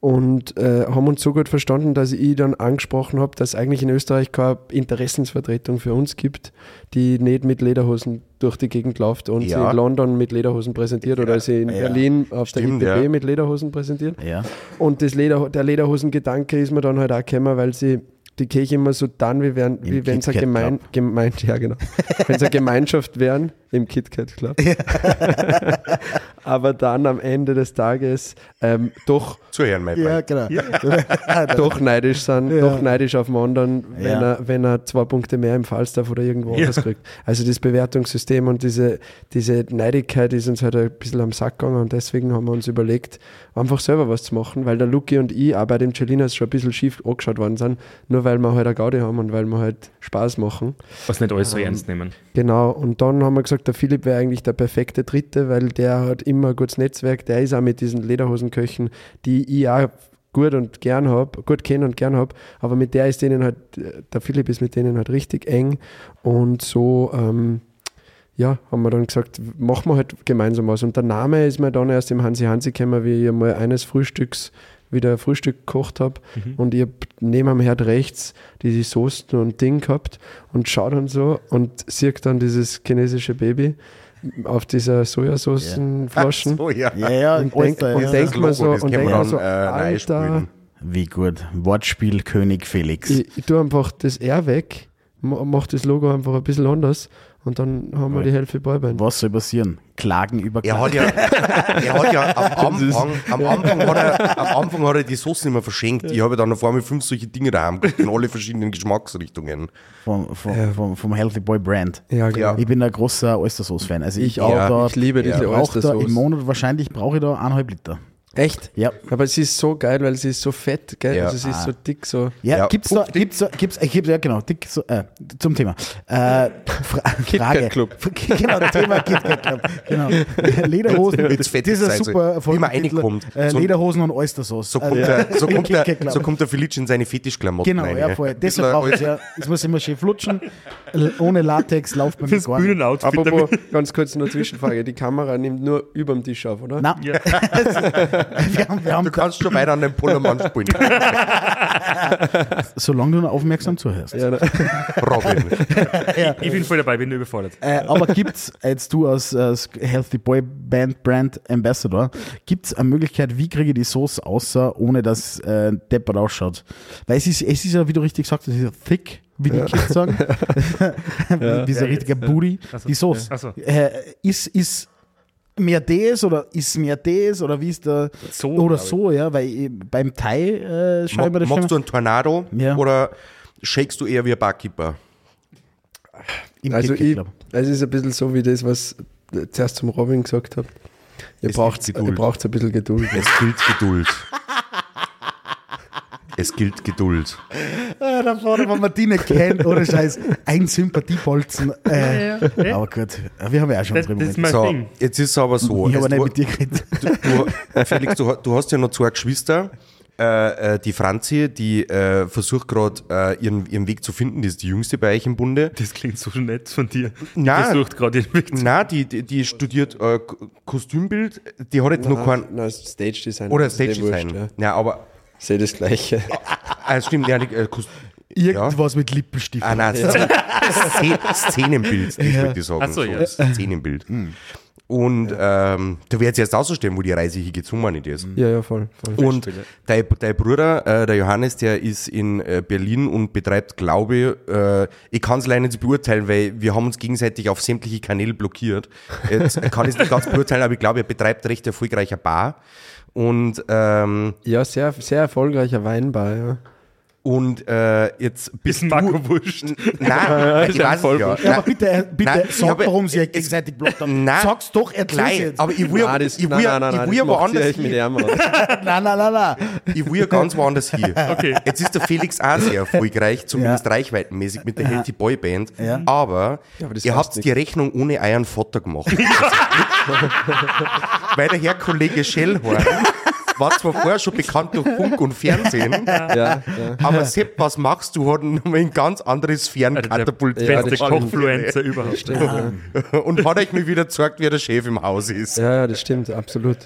Und äh, haben uns so gut verstanden, dass ich dann angesprochen habe, dass eigentlich in Österreich keine Interessensvertretung für uns gibt, die nicht mit Lederhosen durch die Gegend läuft und Ja. sie in London mit Lederhosen präsentiert oder sie in Ja. Berlin auf Stimmt, der ITB mit Lederhosen präsentiert. Und das Leder, der Lederhosen-Gedanke ist mir dann halt auch gekommen, weil sie die Kirche immer so dann, wie, wären, wie wenn es eine Gemein. Gemein, ja genau, eine Gemeinschaft wären, im KitKat Club. Aber dann am Ende des Tages ähm, doch, Zu Herrn, mein Ja, genau. doch neidisch sind, Ja. doch neidisch auf den anderen, wenn, Ja. er, wenn er zwei Punkte mehr im Falstaff oder irgendwo anders kriegt. Also das Bewertungssystem und diese, diese Neidigkeit ist uns halt ein bisschen am Sack gegangen und deswegen haben wir uns überlegt, einfach selber was zu machen, weil der Luki und ich auch bei dem Celinas schon ein bisschen schief angeschaut worden sind, nur weil wir halt eine Gaudi haben und weil wir halt Spaß machen. was nicht alles so Ähm, ernst nehmen. Genau, und dann haben wir gesagt, der Philipp wäre eigentlich der perfekte Dritte, weil der hat immer ein gutes Netzwerk, der ist auch mit diesen Lederhosenköchen, die ich auch gut und gern habe, gut kenne und gern habe, aber mit der ist denen halt, der Philipp ist mit denen halt richtig eng. Und so, ähm, ja, haben wir dann gesagt, machen wir halt gemeinsam was. Und der Name ist mir dann erst im Hansi Hansi gekommen, wie ich mal eines Frühstücks wieder Frühstück gekocht habe und ich habe neben am Herd rechts diese Soßen und Ding gehabt und schaue dann so und sehe dann dieses chinesische Baby auf dieser Sojasoßenflaschen. Oh ja. Ja, ja, Und denk, Alter, und ja. denk Logo, so, und denk so, äh, Alter. Wie gut. Wortspiel König Felix. ich, ich tue einfach das R weg, ma- mach das Logo einfach ein bisschen anders und dann haben wir die Hälfte Boyband. Was soll passieren? Klagen über Er Klagen. hat ja, er hat ja am Anfang, am Anfang, hat er, am Anfang hat er die Soßen immer verschenkt. Ich habe dann auf einmal fünf solche Dinge daheim in alle verschiedenen Geschmacksrichtungen. vom, vom, vom, vom Healthy Boy Brand. Ja, genau. Ja. Ich bin ein großer Oystersauce-Fan. Also ich, Ich auch. da, Ich liebe diese da Oystersauce. Im Monat wahrscheinlich brauche ich da eineinhalb Liter. Echt? Ja. Aber sie ist so geil, weil sie ist so fett, gell? Ja. Also sie ist so dick, so. Ja, Ja. gibt's da, gibt's da, gibt's, ich gebe ja genau, dick, so, äh, zum Thema. Äh, Fra Frage. Club. Genau, das Thema KitKat Club. Genau. Lederhosen, fettig dieser sein soll. super Wie man Folgentitel, reinkommt. Äh, So- Lederhosen und Oystersauce. So kommt, Äh, der, so kommt, der, so kommt der Felice in seine Fetischklamotten Genau, rein. ja, voll. Deshalb brauche ich ja, es muss immer schön flutschen. L- Ohne Latex läuft mir Das gar nicht. Apropos, ganz kurz eine Zwischenfrage. Die Kamera nimmt nur über dem Tisch auf, oder? Nein, Ja. Wir haben, wir haben Du kannst schon weiter an den Pullermann spielen. solange du noch aufmerksam zuhörst. Ja, ne? Robin. Ich bin voll dabei, bin nur überfordert. Äh, aber gibt's jetzt du als, als Healthy Boy Band Brand Ambassador, gibt's eine Möglichkeit, wie kriege ich die Sauce außer, ohne dass äh, deppert ausschaut? Weil es ist, es ist ja, wie du richtig gesagt hast, es ist ja thick, wie die Kids sagen. wie so ein Ja, richtiger ja. Booty. Die Sauce. ja. So. Äh, ist, ist mehr das oder ist mehr das oder wie ist der So, oder so, ja, weil ich, beim Thai äh, schau ich mir das Machst du einen Tornado Ja. oder shakest du eher wie ein Barkeeper? im Also, KitKat ich, es ist ein bisschen so wie das, was ich zuerst zum Robin gesagt habe. Ihr Es braucht braucht's ein bisschen Geduld. Es gilt Geduld. Es gilt Geduld. Ah, da vorne, wenn man die nicht kennt, ohne Scheiß, ein Sympathiebolzen. Äh, Aber gut, wir haben ja auch schon Das, mein So, Ding. jetzt ist es aber so. Ich habe nicht mit dir geredet. du, du, Felix, du, du hast ja noch zwei Geschwister. Äh, äh, die Franzi, die äh, versucht gerade äh, ihren, ihren Weg zu finden, die ist die jüngste bei euch im Bunde. Das klingt so nett von dir. Die Nein. versucht gerade den Weg zu Na, die, die, die studiert äh, Kostümbild, die hat jetzt noch kein. Nein, Stage Design. Oder ist eh Stage Design. wurscht, Ja, aber. Sehe das Gleiche. Ah, stimmt, ja, die, äh, Kost ja. Irgendwas mit Lippenstift. Ah, nein, Szen Szenenbild, das wollte ich sagen. Ach so, ja. Szenenbild. Und ähm, da wird es jetzt ausstellen, wo die Reise so meine ich das. Ja, ja, voll. voll. Und dein, dein Bruder, äh, der Johannes, der ist in äh, Berlin und betreibt, glaube ich, äh, ich kann es leider nicht beurteilen, weil wir haben uns gegenseitig auf sämtliche Kanäle blockiert. Jetzt kann ich es nicht ganz beurteilen, aber ich glaube, er betreibt recht erfolgreicher Bar. Und, ähm, ja, sehr, sehr erfolgreicher Weinbar, ja. Und äh, jetzt bist Ist ein Marco wurscht. Nein, ich ja weiß voll es ja. Ja, aber bitte, äh, bitte Nein, sag, habe- warum sie gegenseitig blockt haben. Nein. Sag's doch, erzähl's Gleich, jetzt. aber ich will, ja- Nein, das, ich nein, will, ja- nein, nein, ich nein, will ja woanders hin. nein, nein, nein, nein. Ich will ja ganz woanders hin. Okay. Jetzt ist der Felix auch sehr erfolgreich, zumindest Ja. reichweitenmäßig mit der Healthy Boy Band. Ja. Aber, aber das ihr habt die Rechnung ohne euren Vater gemacht. Weil der Herr Kollege Schellhorn war zwar vorher schon bekannt durch Funk und Fernsehen, Ja, ja. aber Sepp, was machst du, hat ihn nochmal in ganz andere Sphären der katapultiert. Ja, Beste. Kochfluencer überhaupt. und hat euch mir wieder gezeigt, wer der Chef im Haus ist. ja, ja, das stimmt, absolut.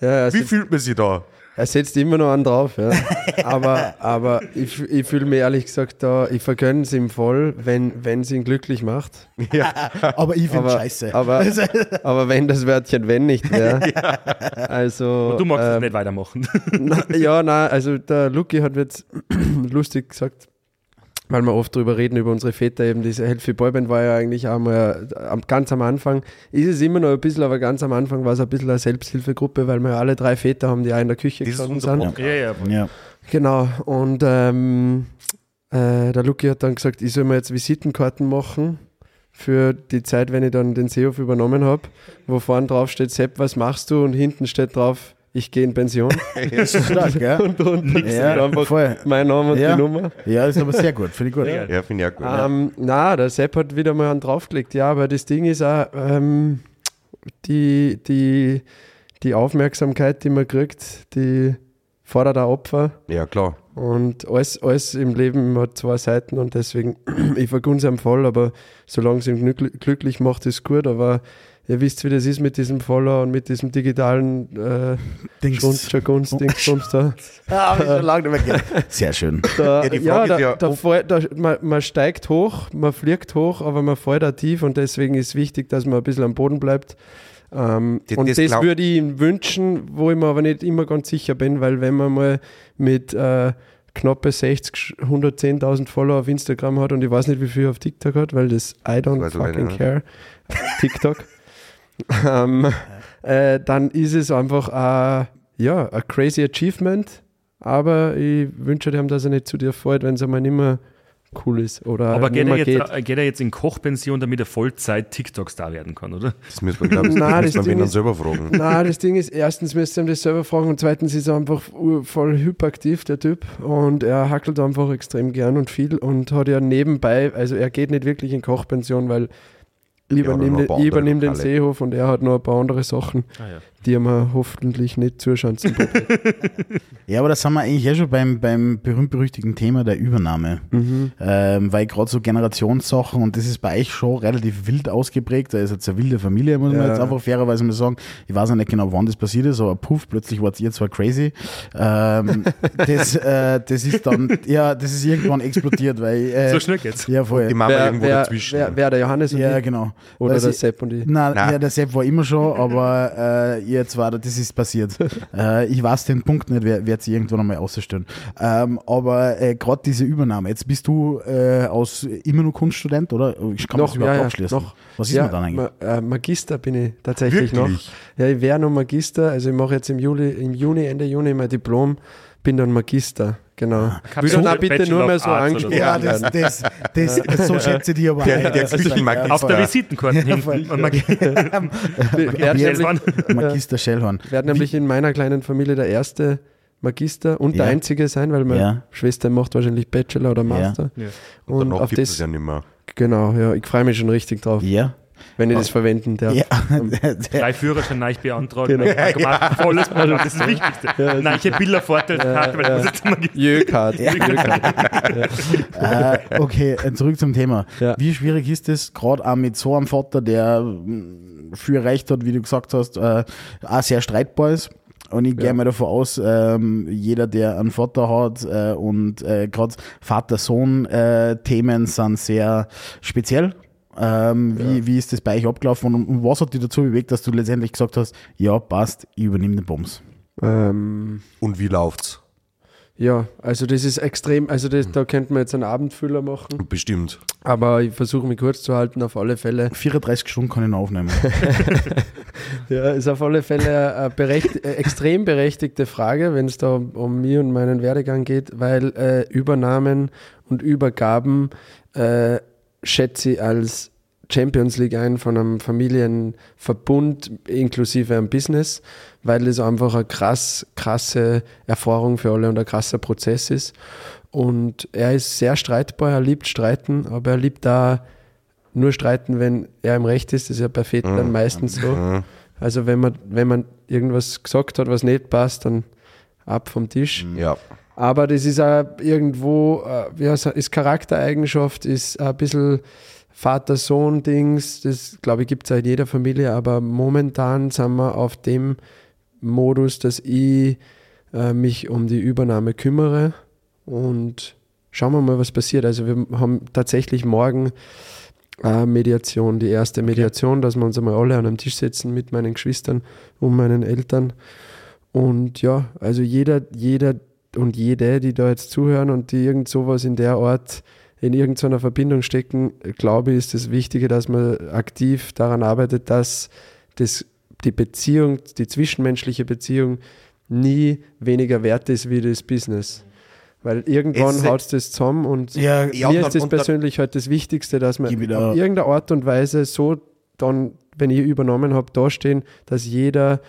Ja, Wie fühlt man sich da? Er setzt immer noch einen drauf, ja. Aber, aber ich, ich fühle mir ehrlich gesagt da, ich vergönne es ihm voll, wenn es ihn glücklich macht. Aber ich finde scheiße. aber, aber wenn das Wörtchen wenn nicht wäre. Also, Du magst es ähm, nicht weitermachen. Na, ja, nein, also der Luki hat jetzt lustig gesagt, weil wir oft drüber reden, über unsere Väter eben, diese Healthy Boyband war ja eigentlich einmal am- ganz am Anfang, ist es immer noch ein bisschen, aber ganz am Anfang war es ein bisschen eine Selbsthilfegruppe, weil wir ja alle drei Väter haben, die auch in der Küche gestanden sind. ja, ja. ja. Genau, und ähm, äh, der Luki hat dann gesagt, ich soll mir jetzt Visitenkarten machen für die Zeit, wenn ich dann den Seehof übernommen habe, wo vorne drauf steht, Sepp, was machst du? Und hinten steht drauf, ich gehe in Pension. Stark, gell? und unten Ja, einfach voll. mein Name und Ja. die Nummer. Ja, ist aber sehr gut, finde ich gut. Ja, finde ich auch gut. Ähm, na, der Sepp hat wieder mal einen draufgelegt. Ja, aber das Ding ist auch, ähm, die, die, die Aufmerksamkeit, die man kriegt, die fordert auch Opfer. Ja, klar. Und alles, alles im Leben hat zwei Seiten und deswegen, ich vergun's ihm voll, aber solange es ihm glück- glücklich macht, ist gut. Aber ihr wisst, wie das ist mit diesem Follower und mit diesem digitalen äh, Dings. Jargons, Dingsbums da. Ah, hab ich schon lange nicht mehr gehört. Sehr schön. Da, Ja, die ja, Frage da, ist ja, da, ob- fall- da, man, man steigt hoch, man fliegt hoch, aber man fällt auch tief und deswegen ist wichtig, dass man ein bisschen am Boden bleibt. Ähm, Das- und das das, würde ich ihm wünschen, wo ich mir aber nicht immer ganz sicher bin, weil wenn man mal mit äh, knappe 60, 110.000 Follower auf Instagram hat und ich weiß nicht, wie viel auf TikTok hat, weil das I don't fucking nicht, care, TikTok, ähm, äh, dann ist es einfach äh, ja, ein crazy Achievement, aber ich wünsche dem, dass er nicht zu dir fällt, wenn es einmal nicht mehr cool ist oder Aber geht er, jetzt, äh, geht er jetzt in Kochpension, damit er Vollzeit TikTok-Star werden kann, oder? Das müssen wir, glaube ich, Nein, das Ding ist- selber fragen. Na, das Ding ist, erstens müsst ihr ihm das selber fragen und zweitens ist er einfach voll hyperaktiv, der Typ. Und er hackelt einfach extrem gern und viel und hat ja nebenbei, also er geht nicht wirklich in Kochpension, weil ich Ja, oder übernehme noch ein den, übernehm den. Seehof und er hat noch ein paar andere Sachen, Ah, ja. Die mir hoffentlich nicht zuschanzen wird. Ja, aber da sind wir eigentlich eh schon beim, beim berühmt-berüchtigten Thema der Übernahme. Ähm, weil gerade so Generationssachen und das ist bei euch schon relativ wild ausgeprägt. Da ist jetzt eine wilde Familie, muss man Ja. jetzt einfach fairerweise mal sagen. Ich weiß auch nicht genau, wann das passiert ist, aber puff, plötzlich wart ihr zwar crazy. Ähm, das, äh, das ist dann, ja, das ist irgendwann explodiert, weil. Äh, So schnell geht's. Ja, voll. Die Mama wer, irgendwo wer, dazwischen. wer, wer der Johannes und ja, ich? genau. Oder Weil der sie- Sepp und ich? Nein, Nein. ja, der Sepp war immer schon, aber äh, ihr zwar, das ist passiert. äh, ich weiß den Punkt nicht, wer wird sie irgendwann einmal auszustellen. Ähm, aber äh, gerade diese Übernahme, jetzt bist du äh, aus immer nur Kunststudent, oder? Ich kann Noch, das überhaupt ja, ja, abschließen. noch. Was ist ja, man dann eigentlich? Ma äh, Magister bin ich tatsächlich Wirklich? noch. Ja, ich wäre noch Magister, also ich mache jetzt im Juli, im Juni, Ende Juni mein Diplom, bin dann Magister, genau. Kein Will dann auch bitte nur mehr so angesprochen ja, das, das, das, das, so schätze ich die aber Der- der Küchenmagister. Auf der Visitenkarte voll. hinten. Und Magister Schellhorn. werd nämlich in meiner kleinen Familie der erste Magister und der Ja. einzige sein, weil meine Ja. Schwester macht wahrscheinlich Bachelor oder Master. Ja. Und Danach auf gibt es das, ja nicht mehr. genau, ja, ich freue mich schon richtig drauf, Ja. Wenn ich das verwenden darf. ja. Drei Führerschein neu beantragen. Genau. Automat, volles Programm, das ist das Wichtigste. Neiche Bildervorteilskarte, weil du musst jetzt immer Jöcard. äh, okay, äh, zurück zum Thema. Ja. Wie schwierig ist es, gerade auch mit so einem Vater, der mh, viel erreicht hat, wie du gesagt hast, äh, auch sehr streitbar ist? Und ich gehe Ja. mal davon aus, ähm, jeder, der einen Vater hat äh, und äh, gerade Vater-Sohn-Themen sind sehr speziell. Ähm, wie, wie ist das bei euch abgelaufen und, und was hat dich dazu bewegt, dass du letztendlich gesagt hast, ja, passt, ich übernehme den Bums? ähm, Und wie läuft's? ja, also das ist extrem, also das, da könnte man jetzt einen Abendfüller machen, Bestimmt. aber ich versuche mich kurz zu halten, auf alle Fälle. 34 Stunden kann ich noch aufnehmen. Ja, ist auf alle Fälle eine berecht, extrem berechtigte Frage, wenn es da um, um mich und meinen Werdegang geht, weil äh, Übernahmen und Übergaben äh, schätze ich als Champions League ein von einem Familienverbund inklusive einem Business, weil es einfach eine krass, krasse Erfahrung für alle und ein krasser Prozess ist. Und er ist sehr streitbar, er liebt streiten, aber er liebt da nur streiten, wenn er im Recht ist. Das ist ja bei Vätern dann meistens so. Mhm. Also wenn man, wenn man irgendwas gesagt hat, was nicht passt, dann ab vom Tisch. Ja. Aber das ist auch irgendwo, äh, ja, so- ist Charaktereigenschaft, ist ein bisschen Vater-Sohn-Dings, das glaube ich gibt es auch in jeder Familie, aber momentan sind wir auf dem Modus, dass ich äh, mich um die Übernahme kümmere und schauen wir mal, was passiert. Also wir haben tatsächlich morgen äh, Mediation, die erste Mediation, dass wir uns einmal alle an einem Tisch setzen mit meinen Geschwistern und meinen Eltern. Und ja, also jeder, jeder und jede, die da jetzt zuhören und die irgend sowas in der Art in irgendeiner Verbindung stecken, glaube ich, ist das Wichtige, dass man aktiv daran arbeitet, dass das, die Beziehung, die zwischenmenschliche Beziehung nie weniger wert ist wie das Business. Weil irgendwann haut es das zusammen und Ja, mir und ist das persönlich halt das Wichtigste, dass man Gib ich da- auf irgendeine Art und Weise so dann, wenn ich übernommen habe, dastehen, dass jeder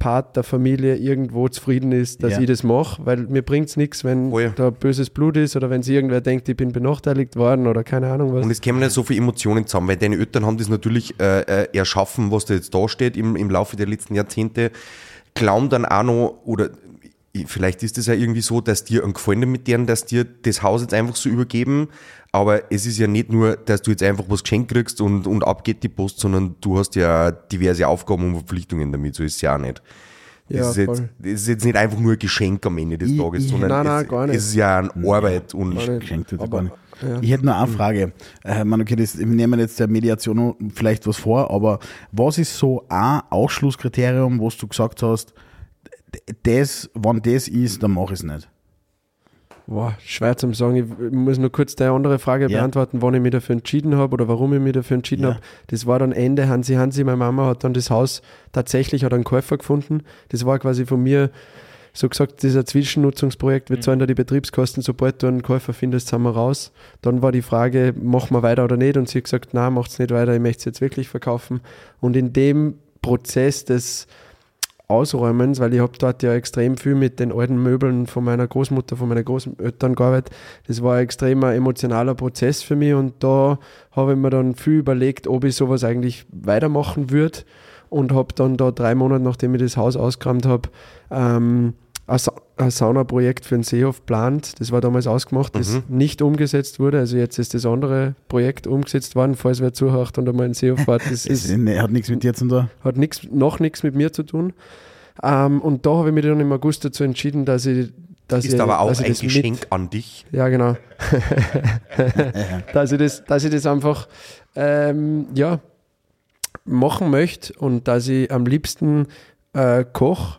Part der Familie irgendwo zufrieden ist, dass Ja. ich das mache, weil mir bringt es nichts, wenn Voll. da böses Blut ist oder wenn sich irgendwer denkt, ich bin benachteiligt worden oder keine Ahnung was. Und es kämen ja so viele Emotionen zusammen, weil deine Eltern haben das natürlich äh, äh, erschaffen, was da jetzt da steht im, im Laufe der letzten Jahrzehnte. Glauben dann auch noch, oder ich- vielleicht ist es ja irgendwie so, dass dir ein Gefallen mit denen, dass dir das Haus jetzt einfach so übergeben, aber es ist ja nicht nur, dass du jetzt einfach was geschenkt kriegst und, und abgeht die Post, sondern du hast ja diverse Aufgaben und Verpflichtungen damit, so ist es ja auch nicht. Das, Ja, ist jetzt, das ist jetzt nicht einfach nur ein Geschenk am Ende des Ich- Tages, ich- sondern Nein, nein, es, gar nicht. es ist ja eine Arbeit und. Geschenkt wird gar nicht. ja. Ich hätte nur eine Frage. Äh, man, okay, das, wir nehmen jetzt der Mediation vielleicht was vor, aber was ist so ein Ausschlusskriterium, wo du gesagt hast, das, wenn das ist, dann mach ich es nicht? Boah, schwer zum sagen. Ich muss nur kurz die andere Frage Ja. beantworten, wann ich mich dafür entschieden habe oder warum ich mich dafür entschieden Ja. habe. Das war dann Ende Hansi Hansi. Meine Mama hat dann das Haus tatsächlich hat einen Käufer gefunden. Das war quasi von mir so gesagt, dieser Zwischennutzungsprojekt. Wir zahlen da die Betriebskosten, sobald du einen Käufer findest, sind wir raus. Dann war die Frage, machen wir weiter oder nicht? Und sie hat gesagt, nein, macht's nicht weiter, ich möchte es jetzt wirklich verkaufen. Und in dem Prozess des Ausräumens, weil ich habe dort ja extrem viel mit den alten Möbeln von meiner Großmutter, von meinen Großeltern gearbeitet. Das war ein extremer emotionaler Prozess für mich und da habe ich mir dann viel überlegt, ob ich sowas eigentlich weitermachen würde und habe dann da drei Monate, nachdem ich das Haus ausgeräumt habe, ähm, ein Sa- ein Saunaprojekt für den Seehof geplant. Das war damals ausgemacht, das nicht umgesetzt wurde. Also jetzt ist das andere Projekt umgesetzt worden, falls wer zuhört und einmal in den Seehof fährt. Das Das ist hat nichts mit dir zu tun. hat nix, noch nichts mit mir zu tun. Ähm, und da habe ich mich dann im August dazu entschieden, dass ich. Dass ist ich, aber auch ein das Geschenk Mit, an dich. ja, genau. dass, ich das, dass ich das einfach ähm, ja, machen möchte und dass ich am liebsten äh, Koch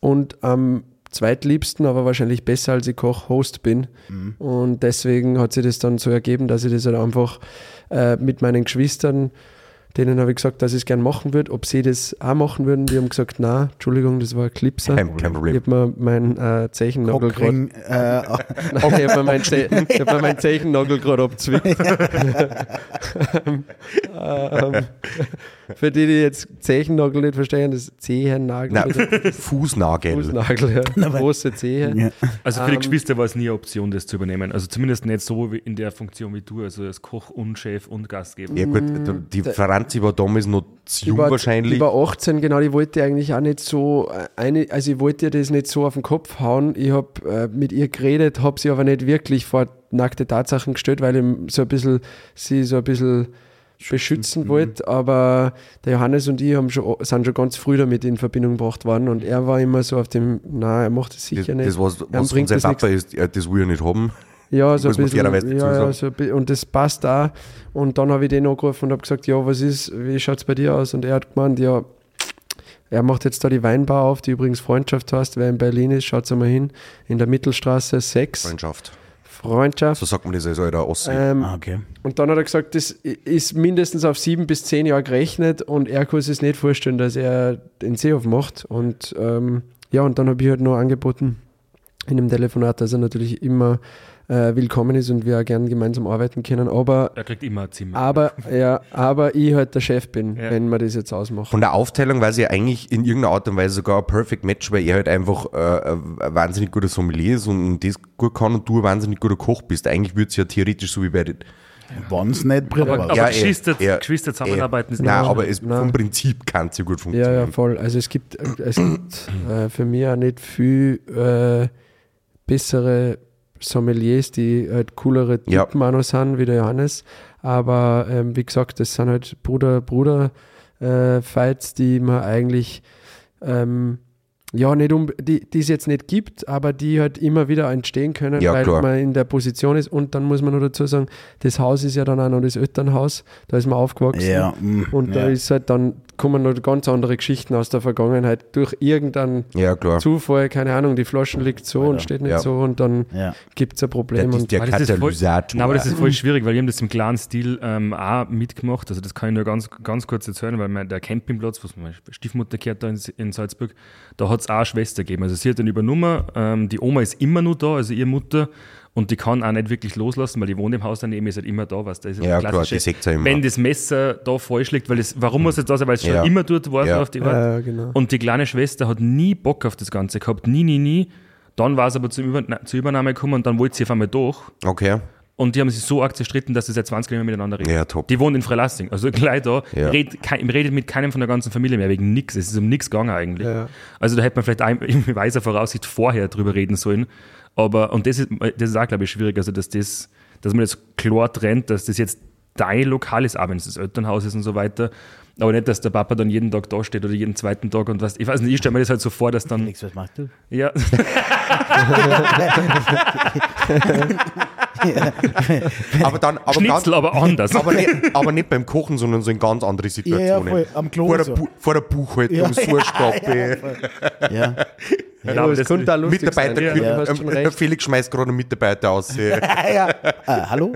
und am zweitliebsten, aber wahrscheinlich besser als ich Koch, Host bin. Und deswegen hat sich das dann so ergeben, dass ich das halt einfach äh, mit meinen Geschwistern, denen habe ich gesagt, dass ich es gern machen würde, ob sie das auch machen würden. Die haben gesagt, na, Entschuldigung, das war ein Clipser. Kein, kein Ich Problem. habe mir meinen äh, Zeichennagel gerade äh, Nein, ich habe mir meinen Ze ich hab meinen Zeichennagel gerade abgezwickt. ähm, für die, die jetzt Zeichennagel nicht verstehen, das Zehennagel. Nein. Fußnagel. Fußnagel, ja. Große Zehe. ja. Also für die Ähm, Geschwister war es nie eine Option, das zu übernehmen. Also zumindest nicht so wie in der Funktion wie du, also als Koch und Chef und Gastgeber. Ja gut, die Franzi war damals noch zu jung war, wahrscheinlich. Die war 18, genau, die wollte eigentlich auch nicht so, äh, eine, also ich wollte ihr das nicht so auf den Kopf hauen. Ich habe äh, mit ihr geredet, habe sie aber nicht wirklich vor nackte Tatsachen gestellt, weil ich so ein bisschen, sie so ein bisschen beschützen wollte, aber der Johannes und ich haben schon, sind schon ganz früh damit in Verbindung gebracht worden und er war immer so auf dem, na, er macht es das, sicher nicht. das was, was bringt unser das Papa ist, das will er nicht haben. Ja, so ein bisschen. Ja, ja, so und das passt auch. Und dann habe ich den angerufen und habe gesagt, ja, was ist, wie schaut es bei dir aus? Und er hat gemeint, ja, er macht jetzt da die Weinbar auf, die übrigens Freundschaft heißt. Wer in Berlin ist, schaut mal hin. In der Mittelstraße 6. Freundschaft. Freundschaft. So sagt man das als alter Ossi. Ähm, Ah, okay. und dann hat er gesagt, das ist mindestens auf sieben bis zehn Jahre gerechnet und er kann sich nicht vorstellen, dass er den Seehof macht. Und ähm, ja, und dann habe ich halt noch angeboten in dem Telefonat, dass er natürlich immer äh, willkommen ist und wir auch gern gemeinsam arbeiten können. Aber, Er kriegt immer ein Zimmer. aber, ja, aber ich halt der Chef bin, Ja. wenn wir das jetzt ausmachen. Von der Aufteilung war sie ja eigentlich in irgendeiner Art und Weise sogar ein Perfect Match, weil er halt einfach äh, ein wahnsinnig guter Sommelier ist und das gut kann und du ein wahnsinnig guter Koch bist. Eigentlich würde es ja theoretisch so wie bei den. Wenn es nicht Brille aber aber Ja, eh, Geschwister, eh, Geschwister zusammenarbeiten ist Nein, nicht aber schlecht. es, Nein. vom Prinzip kann es ja gut Ja, funktionieren. ja, voll. Also es gibt, es gibt äh, für mich auch nicht viel äh, bessere Sommeliers, die halt coolere Ja. Typen noch sind, wie der Johannes. Aber ähm, wie gesagt, das sind halt Bruder-Bruder-Fights, die man eigentlich ähm, ja, nicht um, die die es jetzt nicht gibt, aber die halt immer wieder entstehen können, Ja, weil klar. man in der Position ist. Und dann muss man noch dazu sagen, das Haus ist ja dann auch noch das Elternhaus, da ist man aufgewachsen. Ja, mm, Und da ja. ist halt dann, kommen noch ganz andere Geschichten aus der Vergangenheit durch irgendeinen Ja. Zufall, keine Ahnung, die Flasche liegt so und steht nicht Ja. so und dann Ja. gibt es ein Das Problem. ist der das ist voll- Katalysator. Nein, aber das ist voll schwierig, weil wir haben das im kleinen Stil ähm, auch mitgemacht. Also das kann ich nur ganz, ganz kurz erzählen, weil mein, der Campingplatz, was meine Stiefmutter gehört da in, in Salzburg, da hat es auch eine Schwester gegeben. Also sie hat den übernommen. Ähm, die Oma ist immer nur da, also ihre Mutter. Und die kann auch nicht wirklich loslassen, weil die wohnt im Haus daneben, ist halt immer da. Was, das ist Ja, klar, die sieht's ja immer. Wenn das Messer da falsch liegt, weil es, warum muss es da sein? Weil es schon Ja. immer dort war, Ja. auf die Art. äh, genau. Und die kleine Schwester hat nie Bock auf das Ganze gehabt, nie, nie, nie. Dann war es aber zur Übernahme gekommen und dann wollte sie auf einmal durch. Okay. Und die haben sich so arg zerstritten, dass sie seit 20 Jahren miteinander reden. Ja, top. Die wohnen in Freilasting, also gleich da, Ja. redet, kein, redet mit keinem von der ganzen Familie mehr, wegen nix. Es ist um nichts gegangen eigentlich. Ja. Also da hätte man vielleicht ein- in weiser Voraussicht vorher drüber reden sollen. Aber, und das ist, das ist auch, glaube ich, schwierig, also dass das, dass man das klar trennt, dass das jetzt dein Lokal ist, auch wenn es das Elternhaus ist und so weiter. Aber nicht, dass der Papa dann jeden Tag da steht oder jeden zweiten Tag und was. Ich weiß nicht, ich stelle mir das halt so vor, dass dann. Felix, was machst du? Ja, Aber dann, aber ganz, Schnitzel, aber anders. aber nicht, aber nicht beim Kochen, sondern so in ganz andere Situationen. voll, am Klo vor, der so. Bu vor der Buchhaltung, Ja, Suhrstappe. Ja. Ja, aber aber das- es könnte auch lustig Mitarbeiter, sein. ja. Schon recht. Felix schmeißt gerade einen Mitarbeiter aus. ja. Ah, hallo?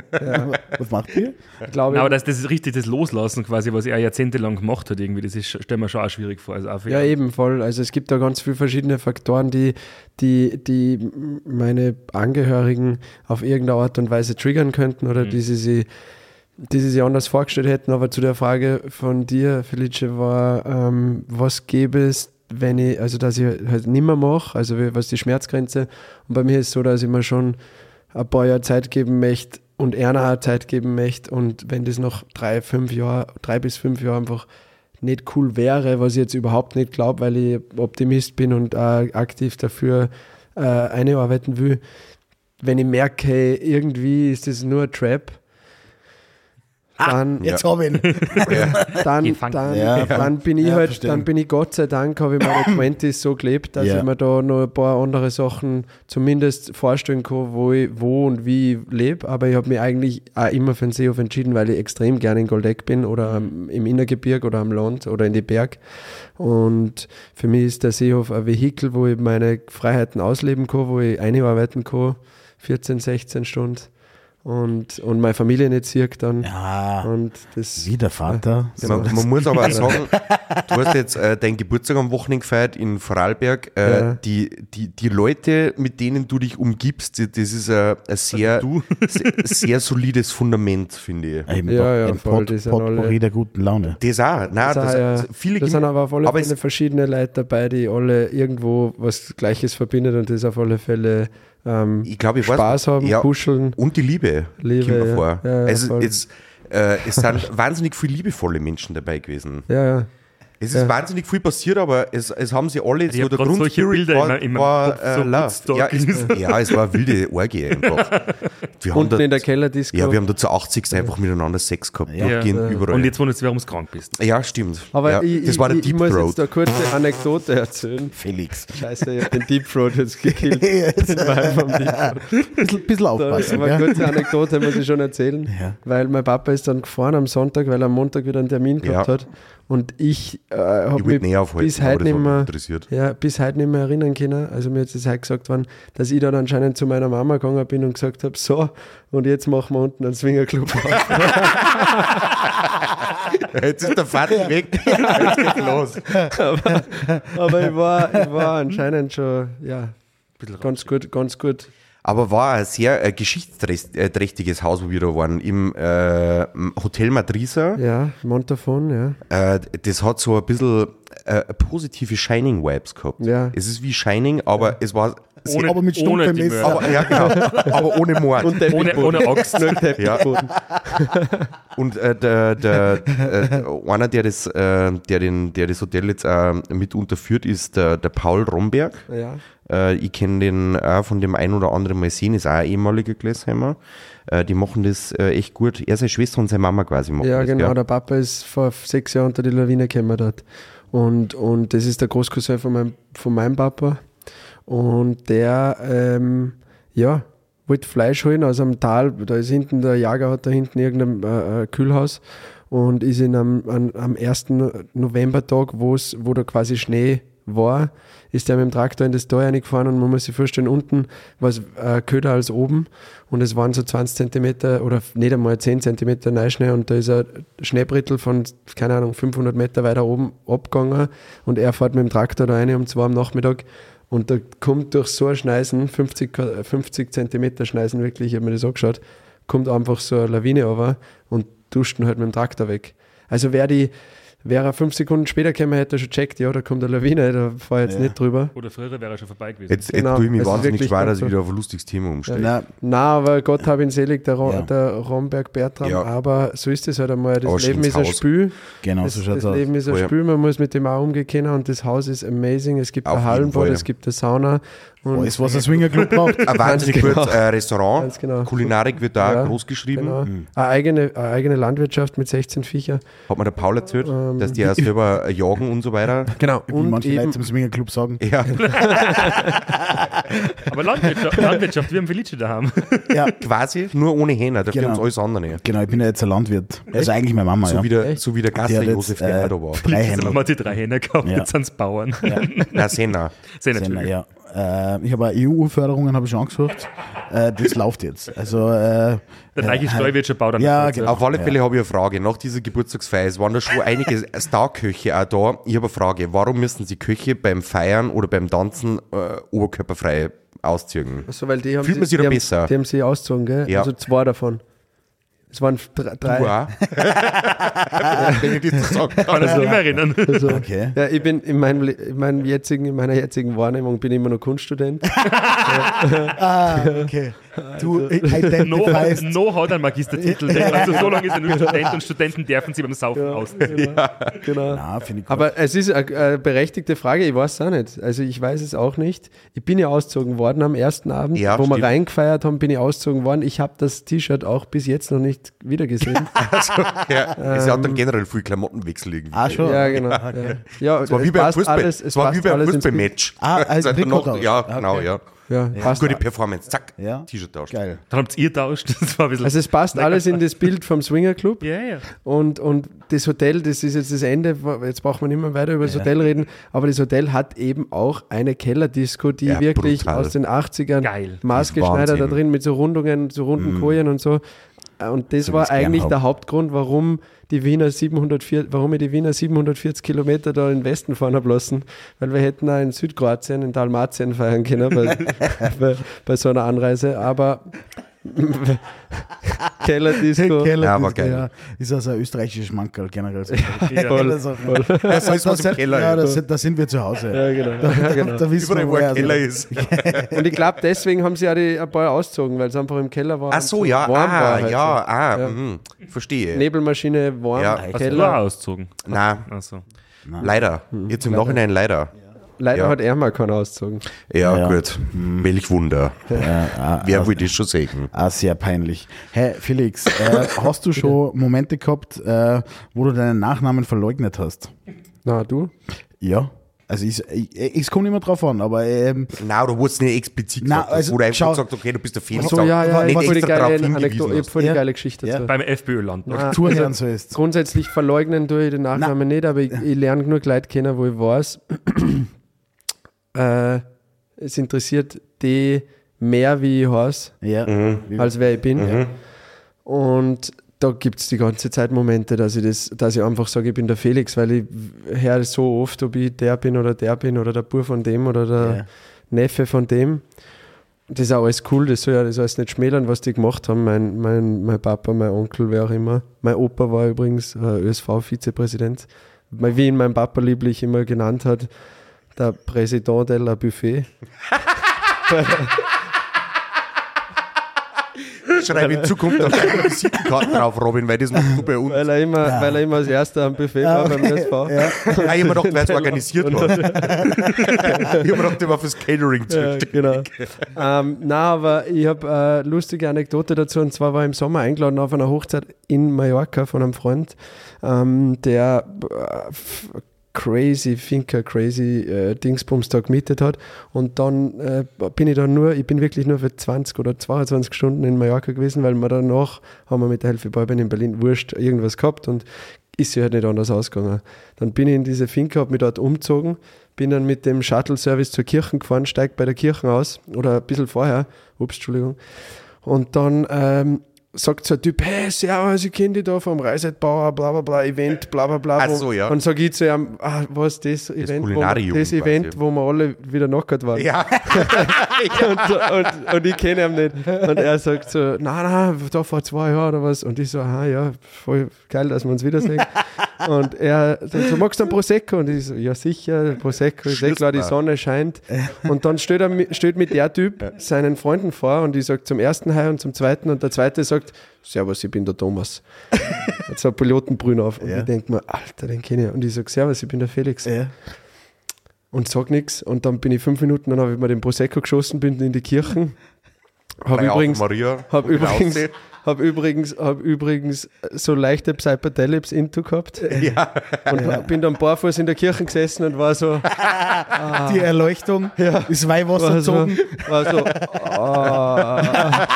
Was macht ihr? Ich glaube, aber das, das ist richtig das Loslassen quasi, was er jahrzehntelang gemacht hat, irgendwie. Das ist, stellen wir schon auch schwierig vor. Also auch Ja, ihn. eben voll. Also es gibt da ganz viele verschiedene Faktoren, die, die, die meine Angehörigen auf irgendeine Art und Weise triggern könnten oder die sie sie die sie sich anders vorgestellt hätten. Aber zu der Frage von dir, Felice, war, ähm, was gäbe es, wenn ich, also dass ich halt nimmer mache, also was die Schmerzgrenze. Und bei mir ist es so, dass ich mir schon ein paar Jahre Zeit geben möchte und auch Zeit geben möchte. Und wenn das noch drei, fünf Jahre, drei bis fünf Jahre einfach nicht cool wäre, was ich jetzt überhaupt nicht glaube, weil ich Optimist bin und auch aktiv dafür äh, einarbeiten will. Wenn ich merke, hey, irgendwie ist das nur ein Trap, dann, Jetzt hab ich ihn. dann, dann, Ja, dann bin ich ja, halt, verstehen. dann bin ich Gott sei Dank, habe ich meine 20s so gelebt, dass Ja. ich mir da noch ein paar andere Sachen zumindest vorstellen kann, wo ich, wo und wie ich lebe. Aber ich habe mich eigentlich auch immer für den Seehof entschieden, weil ich extrem gerne in Goldeck bin oder im Innergebirg oder am Land oder in die Berg. Und für mich ist der Seehof ein Vehikel, wo ich meine Freiheiten ausleben kann, wo ich einarbeiten kann, 14, 16 Stunden. Und, und meine Familie nicht sieht dann. Ja, Und das, wie der Vater. So. Man, man muss aber auch sagen, du hast jetzt äh, deinen Geburtstag am Wochenende gefeiert in Vorarlberg. Äh, Ja. die, die, die Leute, mit denen du dich umgibst, die- das ist ein, ein sehr, sehr, sehr solides Fundament, finde ich. Eben Ja, ja, ein voll, Pot, Potpourri alle- der guten Laune. Das auch. Nein, Das, das, auch, ja. viele da sind aber auf alle aber Fälle verschiedene Leute dabei, die alle irgendwo was Gleiches verbindet und das auf alle Fälle ähm, ich glaube, ich weiß, Spaß haben, ja, kuscheln. Und die Liebe, Liebe, kommt mir ja. vor. Ja, also es, äh, es sind wahnsinnig viele liebevolle Menschen dabei gewesen. Ja, ja. Es ist wahnsinnig viel passiert, aber es, es haben sie alle Ich hab grad solche Grundspirit Bilder war, in meinem war, Kopf, äh, so. Woodstock Ja es, ja, es war eine wilde Orgie einfach. Wir haben Unten da, in der Kellerdisco. ja, wir haben da zu 80 einfach miteinander Sex gehabt. Ja. Ja. überall. Und jetzt wundert es, warum du krank bist. ja, stimmt. aber ja, ich, das war der ich, ich Deep muss Throat. jetzt eine kurze Anekdote erzählen. Felix. Scheiße, ich habe den Deep Throat jetzt gekillt. Jetzt, Den vom Deep Throat. bisschen, bisschen aufpassen. Aber eine kurze Anekdote muss ich schon erzählen, Ja. weil mein Papa ist dann gefahren am Sonntag, weil er am Montag wieder einen Termin gehabt Ja. hat und ich äh, habe Ich mich bis aber heute nicht mehr, interessiert. ja, bis heute nicht mehr erinnern können. Also mir ist es heute gesagt worden, dass ich dann anscheinend zu meiner Mama gegangen bin und gesagt habe, so, und jetzt machen wir unten einen Swingerclub auf. Jetzt ist der Vater weg. Jetzt geht's los. Aber ich war, ich war anscheinend schon, ja, ganz gut, ganz gut. Aber war ein sehr äh, geschichtsträchtiges Haus, wo wir da waren, im äh, Hotel Madrisa. Ja, Montafon, ja. Äh, das hat so ein bisschen äh, positive Shining-Vibes gehabt. Ja. Es ist wie Shining, aber es war. Ohne, aber mit ohne aber, ja, genau. aber ohne Mord. Und Ohne, ohne Axt. ja. Und äh, der, der, äh, einer, der das, äh, der, den, der das Hotel jetzt äh, mit unterführt, ist der, der Paul Romberg. Ja. Äh, ich kenne den auch von dem einen oder anderen Mal sehen, ist auch ein ehemaliger Gläsheimer. Äh, die machen das äh, echt gut. Er, seine Schwester und seine Mama quasi machen Ja, das. genau. gell? Der Papa ist vor sechs Jahren unter die Lawine gekommen dort. Und, und das ist der Großcousin von meinem, von meinem Papa. Und der, ähm, ja, wollte Fleisch holen aus einem Tal. Da ist hinten, der Jager hat da hinten irgendein äh, äh, Kühlhaus und ist in einem, an, am 1. Novembertag, wo da quasi Schnee war, ist er mit dem Traktor in das Tal reingefahren und man muss sich vorstellen, unten war es äh, köder als oben und es waren so 20 Zentimeter oder nicht einmal 10 Zentimeter Neuschnee und da ist ein Schneebrittel von, keine Ahnung, 500 Meter weiter oben abgegangen und er fährt mit dem Traktor da rein um zwei am Nachmittag und da kommt durch so ein Schneisen, 50, Qua- 50 Zentimeter Schneisen wirklich, ich habe mir das angeschaut, kommt einfach so eine Lawine runter und duscht ihn halt mit dem Traktor weg. Also wer die, wäre er fünf Sekunden später gekommen, hätte er schon checkt, ja, da kommt eine Lawine, da fahr ich jetzt Ja. nicht drüber. Oder früher wäre er schon vorbei gewesen. Jetzt, jetzt Genau, tue ich mich es wahnsinnig schwer, dass ich wieder auf ein lustiges Thema umsteige. Na, Na, aber Gott hab ihn selig, der, Ro Ja. der Romberg Bertram. Ja. Aber so ist es halt einmal. Das Aber Leben ist ein Haus. Spiel. genau das so schaut's das aus. Leben ist ein Oh ja. Spiel, man muss mit dem auch umgehen können und das Haus ist amazing. Es gibt Auf ein jeden Hallenbad, es gibt eine Sauna. Und Alles, was ein Swingerclub braucht. Ein wahnsinnig Ganz gutes genau. äh, Restaurant. Genau. Kulinarik wird da Ja, groß geschrieben. Genau. Eine, eigene, eine eigene Landwirtschaft mit 16 Viecher. Hat mir der Paul erzählt, Ähm, dass die auch selber jagen und so weiter. Genau. Wie Und manche eben, Leute im Swingerclub sagen. Ja, Aber Landwirtschaft, Landwirtschaft, wir haben Felice daheim. Ja, quasi, nur ohne Hähner, dafür Genau. haben alles andere. genau, ich bin ja jetzt ein Landwirt. Also eigentlich meine Mama, So, ja. wie der, Echt? so wie der hat jetzt, Josef, äh, da war. drei Hände. haben wir die drei Hähner gekauft, Ja. jetzt sind es Bauern. Na, Senna. Sehr Senna, natürlich. ja. Äh, ich habe auch EU-Förderungen habe ich schon angesucht. Äh, das läuft jetzt. Also äh, Der neue äh, Stall wird schon baut. Ja, genau. Auf alle Fälle habe ich eine Frage. Nach dieser Geburtstagsfeier, es waren da schon einige Star-Köche auch da. Ich habe eine Frage. Warum müssen sie Köche beim Feiern oder beim Tanzen äh, oberkörperfrei ausziehen? so, weil die haben Fühlt man sich die da haben, besser? Die haben sie ausgezogen, gell? Ja. Also zwei davon. Es waren dr- drei. Du auch? Wenn ich kann. Das nicht mehr erinnern. Also, Okay. Ja, ich bin in, meinem, in, meinem jetzigen, in meiner jetzigen Wahrnehmung bin ich immer noch Kunststudent. Ah, okay. Du No, identifizierst. no hat einen Magistertitel. Also so lange ist er nur Student und Studenten dürfen sie beim Saufen ausziehen. genau. Na, finde ich gut. Aber es ist eine, eine berechtigte Frage, ich weiß es auch nicht. Also ich weiß es auch nicht. Ich bin ja ausgezogen worden am ersten Abend, Ja, wo wir stimmt. reingefeiert haben, bin ich ausgezogen worden. Ich habe das T-Shirt auch bis jetzt noch nicht wieder gesehen. Ja, es hat dann generell viel Klamottenwechsel irgendwie. ah, schon. ja, genau. Ja, ja Es war wie beim passt Fußball. alles, es war wie beim. Fußballmatch. Ah, also Es hat dann Trikottausch. noch- Ja, Okay. genau, ja. Ja, passt. Gute Performance, zack, Ja. T-Shirt tauscht. Geil. Dann habt ihr tauscht. Das war ein bisschen. Also es passt alles in das Bild vom Swinger Club. ja, ja. Und, und das Hotel, das ist jetzt das Ende, jetzt braucht man nicht mehr weiter über das Hotel reden, aber das Hotel hat eben auch eine Kellerdisco, die Ja, wirklich brutal. aus den 80ern Geil. maßgeschneidert da drin mit so Rundungen, so runden Kojen und so. Und das So war eigentlich der Hauptgrund, warum die Wiener 740, warum ich die Wiener 740 Kilometer da in den Westen fahren habe lassen, weil wir hätten auch in Südkroatien, in Dalmatien feiern können bei, bei, bei so einer Anreise, aber Kellerdisco. Keller, Ja, das- geil. Ja, ist also ein österreichisches Mankerl generell. So. Ja. Voll, voll. Das ist was im da, Keller. ja, da, sind, da sind wir zu Hause. Ja, genau. Ja, genau. Da wissen Überall, wir, wo ein woher- Keller ist. Und ich glaube, deswegen haben sie ja die, ein paar ausgezogen, weil es einfach im Keller war. Ach so, ja, warm ah, war halt ja, ah, Ja. mhm, verstehe. so. Nebelmaschine, warm, Ja. Hast du auch Keller. ausgezogen? Na, Achso. leider. Jetzt im Nachhinein leider. Leider Ja. hat er mal keinen ausgezogen. Ja, Ja. gut. Welch Wunder. ah, Wer will das schon sehen? Ah, sehr peinlich. Hey, Felix, äh, hast du schon Momente gehabt, äh, wo du deinen Nachnamen verleugnet hast? Na, du? Ja. Also, ich, ich, es kommt immer drauf an, aber ähm, Nein, du wurdest nicht explizit Na, gesagt, also, wo du einfach schau- gesagt okay, du bist der Felix. So, ja, ja, ich nicht habe voll die geile ich voll Ja. geile Geschichte Ja. dazu. Beim FPÖ-Land. Ah, zuhören so ist. Grundsätzlich verleugnen tue ich den Nachnamen nicht, aber ich, ich lerne genug Leute kennen, wo ich weiß, äh, es interessiert die mehr, wie ich heiße, Ja. als wer ich bin. Und da gibt es die ganze Zeit Momente, dass ich, das, dass ich einfach sage, ich bin der Felix, weil ich höre so oft, ob ich der bin oder der bin oder der Bur von dem oder der Ja. Neffe von dem. Das ist auch alles cool, das soll ja das alles nicht schmälern, was die gemacht haben. Mein, mein, mein Papa, mein Onkel, wer auch immer. Mein Opa war übrigens äh, ÖSV-Vizepräsident. Wie ihn mein Papa lieblich immer genannt hat, der Präsident de la Buffet. Schreibe in Zukunft auf deine Visitenkarten drauf, Robin, weil das machst du bei uns. Weil er immer, weil er immer als erster am Buffet war beim ÖSV. Ja, ich hab mir gedacht, wer es organisiert hat. ich hab mir gedacht, der war fürs Catering Ja, zuständig. genau. ähm, na, aber ich habe eine lustige Anekdote dazu und zwar war ich im Sommer eingeladen auf einer Hochzeit in Mallorca von einem Freund, ähm, der äh, crazy Finker, crazy äh, Dingsbums da gemietet hat und dann äh, bin ich dann nur, ich bin wirklich nur für 20 oder 22 Stunden in Mallorca gewesen, weil wir danach haben wir mit der Helfe Boyband in Berlin wurscht irgendwas gehabt und ist ja halt nicht anders ausgegangen. Dann bin ich in diese Finca, habe mich dort umgezogen, bin dann mit dem Shuttle-Service zur Kirche gefahren, steigt bei der Kirche aus oder ein bisschen vorher, ups, Entschuldigung. Und dann ähm, sagt so ein Typ, hey, servus, ich kenne dich da vom Reisetbauer, bla bla bla, Event, bla bla bla. Ach so, ja. Und sage ich zu ihm, ah, was, das Event, wo, das Event, wo wir alle wieder knockert waren. Ja, und, und, und ich kenne ihn nicht. Und er sagt so, na, na, da vor zwei Jahren oder was. Und ich so, aha, ja, voll geil, dass wir uns wiedersehen. Und er dann so, magst du einen Prosecco? Und ich so, ja sicher, Prosecco, ist eh klar, die Sonne scheint. Und dann stellt, er, mi- stellt mir der Typ seinen Freunden vor und ich sage zum ersten Hi und zum zweiten und der zweite sagt, Servus, ich bin der Thomas. Hat so eine Pilotenbrühe auf. Und Ja. ich denke mir, Alter, den kenne ich. Und ich sage, Servus, ich bin der Felix. Ja. Und sag nichts. Und dann bin ich fünf Minuten, dann habe ich mir den Prosecco geschossen, bin in die Kirchen. Habe Bei Ave übrigens, Maria. hab übrigens. Hab übrigens, hab übrigens so leichte Psychedelics into gehabt. Ja. Und bin dann barfuß in der Kirche gesessen und war so, Die Erleuchtung, das Weihwasser war so, war so, ah.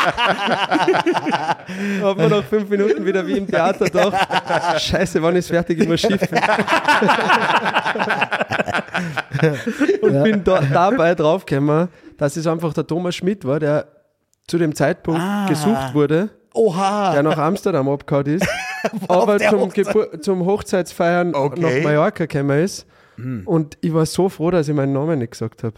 Hab mir nach fünf Minuten wieder wie im Theater gedacht, scheiße, wann ist fertig, ich muss schiffen. und bin da, dabei draufgekommen, dass es einfach der Thomas Schmidt war, der zu dem Zeitpunkt Ah. gesucht wurde, Oha! der nach Amsterdam abgehauen ist, aber zum, Hochzeit- Gebur zum Hochzeitsfeiern Okay. nach Mallorca gekommen ist. Hm. Und ich war so froh, dass ich meinen Namen nicht gesagt habe.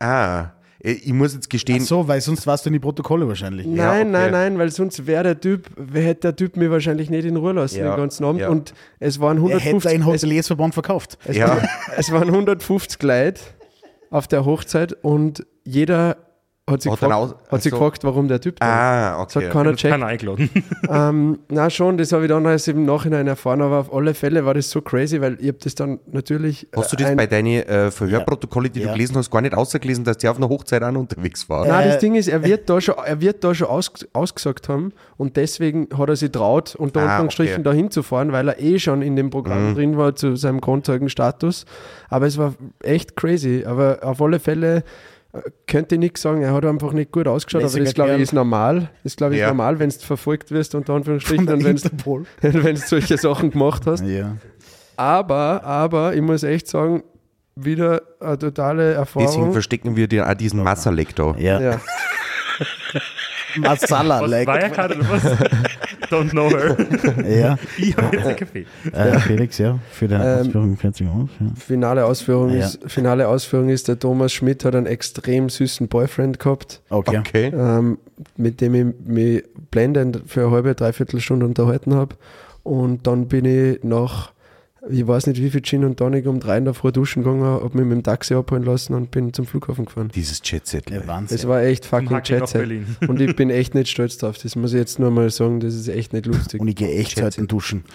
Ah, ich muss jetzt gestehen, so, weil sonst warst du in die Protokolle wahrscheinlich. Nein, Ja, okay. nein, nein, weil sonst wäre der Typ, wer hätte der Typ mir wahrscheinlich nicht in Ruhe lassen Ja, den ganzen Abend. ja. Und es waren Er hätte 150, einen es, Hoteliersverband verkauft. es, Ja. waren, es waren 150 Leute auf der Hochzeit und jeder hat sich, Hat gefragt, aus- hat ach so. gefragt, warum der Typ da ah, ist. Das okay. hat keiner Das kann checkt. eingeladen. Ähm, na schon, das habe ich dann erst im Nachhinein erfahren, aber auf alle Fälle war das so crazy, weil ich habe das dann natürlich. Hast du das ein- bei deinen äh, Verhörprotokolle, die Ja. du gelesen hast, gar nicht ausgelesen, dass der auf einer Hochzeit auch unterwegs war? Nein, Äh, das Ding ist, er wird da schon, er wird da schon aus, ausgesagt haben und deswegen hat er sich traut, unter Ah, Anführungsstrichen okay. da hinzufahren, weil er eh schon in dem Programm drin war zu seinem Grundzeugenstatus. Aber es war echt crazy. Aber auf alle Fälle äh, könnte ich nichts sagen, er hat einfach nicht gut ausgeschaut, aber Lässiger das glaube ich ist normal. Das glaube ich Ja. ist normal, wenn du verfolgt wirst, unter Anführungsstrichen, und wenn du Interpol. wenn du solche Sachen gemacht hast. Ja. Aber, aber ich muss echt sagen, wieder eine totale Deswegen Erfahrung. verstecken wir dir auch diesen Massalek da. Ja. Ja. Masala, Was, Don't know her. Ja. Ich habe jetzt einen Kaffee. Äh, Felix, ja, für die Ähm, Ausführung 40 aus. Ja. Finale Ausführung, Ja. ist, finale Ausführung ist, der Thomas Schmidt hat einen extrem süßen Boyfriend gehabt, Okay. Okay. ähm, mit dem ich mich blendend für eine halbe, dreiviertel Stunde unterhalten habe. Und dann bin ich nach, ich weiß nicht wie viel Gin und Tonic um drei in der Früh duschen gegangen, habe mich mit dem Taxi abholen lassen und bin zum Flughafen gefahren. Dieses Chatset. Ja, Wahnsinn. Das war echt fucking Hackel nach Jet Set. Berlin. Und ich bin echt nicht stolz drauf. Das muss ich jetzt nur mal sagen, das ist echt nicht lustig. Und ich gehe echt selten duschen.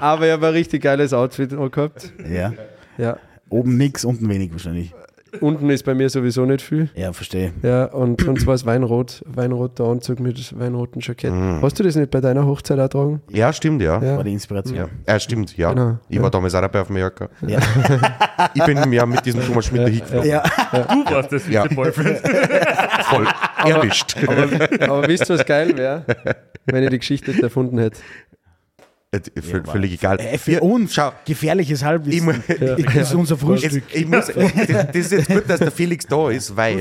Aber ich habe ein richtig geiles Outfit gehabt. Ja. Ja. Oben nix, unten wenig wahrscheinlich. Unten ist bei mir sowieso nicht viel. Ja, verstehe. Ja, und, und zwar ist Weinrot, weinroter Anzug mit weinrotem Jackett. Hast du das nicht bei deiner Hochzeit auch tragen? Ja, stimmt, ja. Ja. War die Inspiration. Ja, ja stimmt, ja. Genau, ich ja. war damals auch dabei auf Mallorca. Ja. Ich bin ja mit diesem Thomas Schmidt dahin geflogen. Ja. Du warst das Ja. ja. Boyfriend. Voll erwischt. Aber, aber wisst ihr, was geil wäre? Wenn ich die Geschichte nicht erfunden hätte. Äh, Völlig egal. Äh, Für uns schau, gefährliches Ich Halbwissen. mu- Das ist unser Frühstück. Jetzt, ich muss, das, das ist jetzt gut, dass der Felix da ist, weil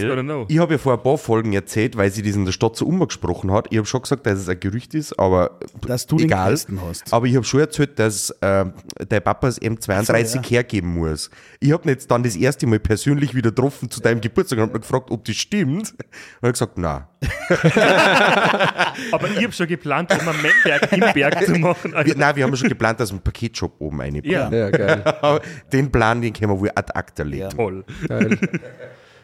ich habe ja vor ein paar Folgen erzählt, weil sie das in der Stadt so umgesprochen hat. Ich habe schon gesagt, dass es ein Gerücht ist, aber Dass du den egal. Christen hast. Aber ich habe schon erzählt, dass äh, der Papa das M32 Ach so, ja. hergeben muss. Ich habe ihn jetzt dann das erste Mal persönlich wieder getroffen zu deinem Geburtstag und habe gefragt, ob das stimmt. Und er hat gesagt, nein. Aber ich habe schon geplant, immer Memberg im Berg zu machen. Wir, nein, wir haben schon geplant, dass wir einen Paketshop oben reinbauen. ja, Ja, geil. Aber den Plan, den können wir wohl ad acta legen. toll. geil.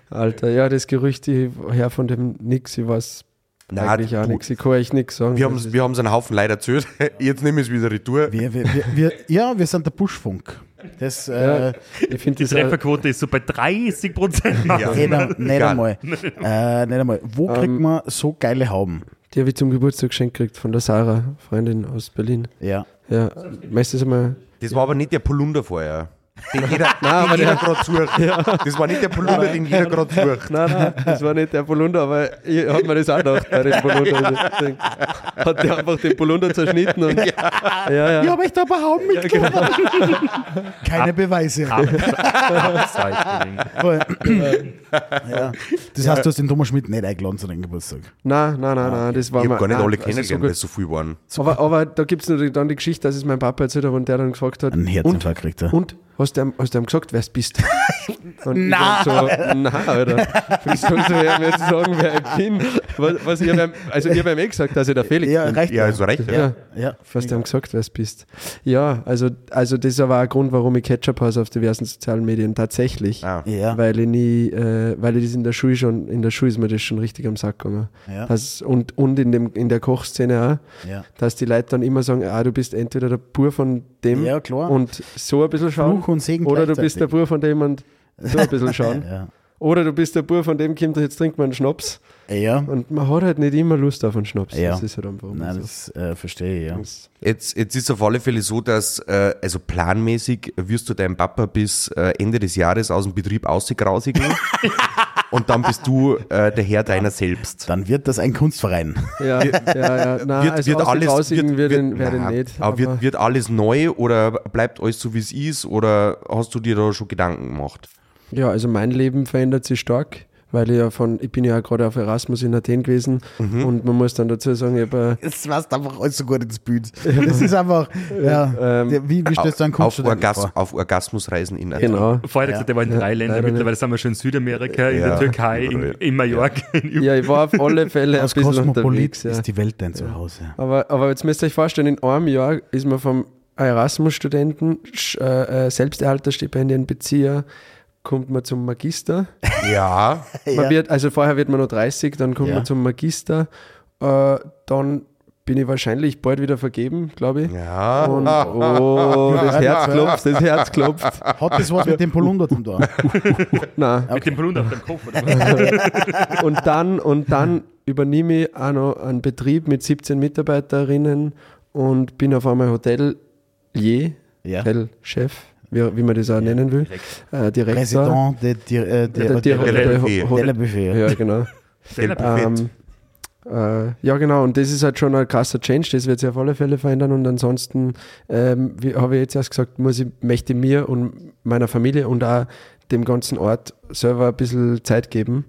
Alter, ja, das Gerücht, ich her von dem nix, ich weiß Nein, eigentlich auch nichts. Ich kann euch nichts sagen. Wir haben wir haben's einen Haufen Leid erzählt. Jetzt nehmen wir es wieder retour. Wir, wir, wir, wir, ja, wir sind der Buschfunk. Das, äh, ich finde Die auch- Trefferquote ist so bei 30 Prozent. Ja. nicht, nicht einmal. Äh, nicht einmal. Wo kriegt man so geile Hauben? die habe ich zum Geburtstag geschenkt gekriegt von der Sarah, Freundin aus Berlin. Ja. Ja, meistens einmal. Das war aber nicht der Polunder vorher. Den jeder, aber den jeder der- gerade sucht. Das war nicht der Polunder, den jeder gerade sucht. Nein, nein, das war nicht der Polunder, aber ich habe mir das auch gedacht bei dem Polunder. Denk, Hat der einfach den Polunder zerschnitten und. Ja, ja. Ich habe echt ein paar Hauben mitgebracht. Keine Beweise. Upcycling. Voll. ja. Das heißt, du hast den Thomas Schmidt nicht eingeladen zu deinem Geburtstag. Nein, nein, nein, nein, das war Ich habe gar nicht nein, alle also kennengelernt, so weil es so viel waren. aber, aber da gibt es dann die Geschichte, dass es mein Papa erzählt hat und der dann gefragt hat. Einen und, Herzinfarkt kriegt er. und hast du ihm, hast du ihm gesagt, wer du bist? Und na. ich so, na, Alter. Wie sollst du mir jetzt sagen, wer ich bin? Was, was ich hab, also ich habe ihm eh gesagt, dass ich der Felix Ja, bin. reicht. Ja, also recht. Ja, Ja, hast du ihm gesagt, wer du bist. Ja, also, also das war auch ein Grund, warum ich Ketchup habe auf diversen sozialen Medien. Tatsächlich. Ah. ja. Weil ich nie, äh, weil ich das in der Schule schon, in der Schule ist mir das schon richtig am Sack gegangen. Ja. Das, und, und in, dem, in der Kochszene auch, ja. dass die Leute dann immer sagen, ah, du bist entweder der Bur von dem Ja, klar. und so ein bisschen schauen. Fluch und Segen Oder du bist der. Bur von dem und so ein bisschen schauen. Ja. Oder du bist der Bur von dem, kommt jetzt trinkt man einen Schnaps. Ja. Und man hat halt nicht immer Lust auf einen Schnaps. Ja. Das ist halt einfach Nein, so. das äh, verstehe ich, ja. Jetzt, jetzt ist auf alle Fälle so, dass, äh, also planmäßig wirst du deinen Papa bis äh, Ende des Jahres aus dem Betrieb ausgegrausigen und dann bist du äh, der Herr deiner selbst. Dann wird das ein Kunstverein. Ja, ja, ja. Nein, wird, also wird alles Aussigen wird, wird, wird, nein, nicht. aber wird, wird alles neu oder bleibt alles so wie es ist oder hast du dir da schon Gedanken gemacht? Ja, also mein Leben verändert sich stark, weil ich ja von, ich bin ja gerade auf Erasmus in Athen gewesen Mhm. und man muss dann dazu sagen, ich habe Es passt einfach alles so gut ins Bild. Das ist einfach, ja, Ähm, wie, wie stellst du einen Auf, Kunststudenten Orgas auf Orgasmusreisen in Athen. genau. Vorher gesagt, der war in drei Ländern, mittlerweile sind wir schon in Südamerika, in der Türkei, in, in Mallorca. Ja, ich war auf alle Fälle ein Als bisschen Kosmopolit unterwegs. Ja. ist die Welt dein Zuhause. Aber, aber jetzt müsst ihr euch vorstellen, in einem Jahr ist man vom Erasmus-Studenten, äh, äh, Selbsterhalterstipendienbezieher, kommt man zum Magister. Ja, Man wird, also vorher wird man noch 30, dann kommt Ja. man zum Magister. Äh, dann bin ich wahrscheinlich bald wieder vergeben, glaube ich. ja. Und, oh, das Herz klopft, das Herz klopft. Hat das was mit dem Polunder zu tun? Nein. Mit dem Plunder auf dem Kopf. Und dann, und dann übernehme ich auch noch einen Betrieb mit 17 Mitarbeiterinnen und bin auf einmal Hotelier, Ja. Hotelchef, wie, wie man das auch nennen will. Äh, Direktor. Präsident äh, der, Buffet. ja, genau. Ähm, äh, ja, genau, und das ist halt schon ein krasser Change, das wird sich auf alle Fälle verändern. Und ansonsten ähm, wie habe ich jetzt erst gesagt, muss ich, möchte mir und meiner Familie und auch dem ganzen Ort selber ein bisschen Zeit geben.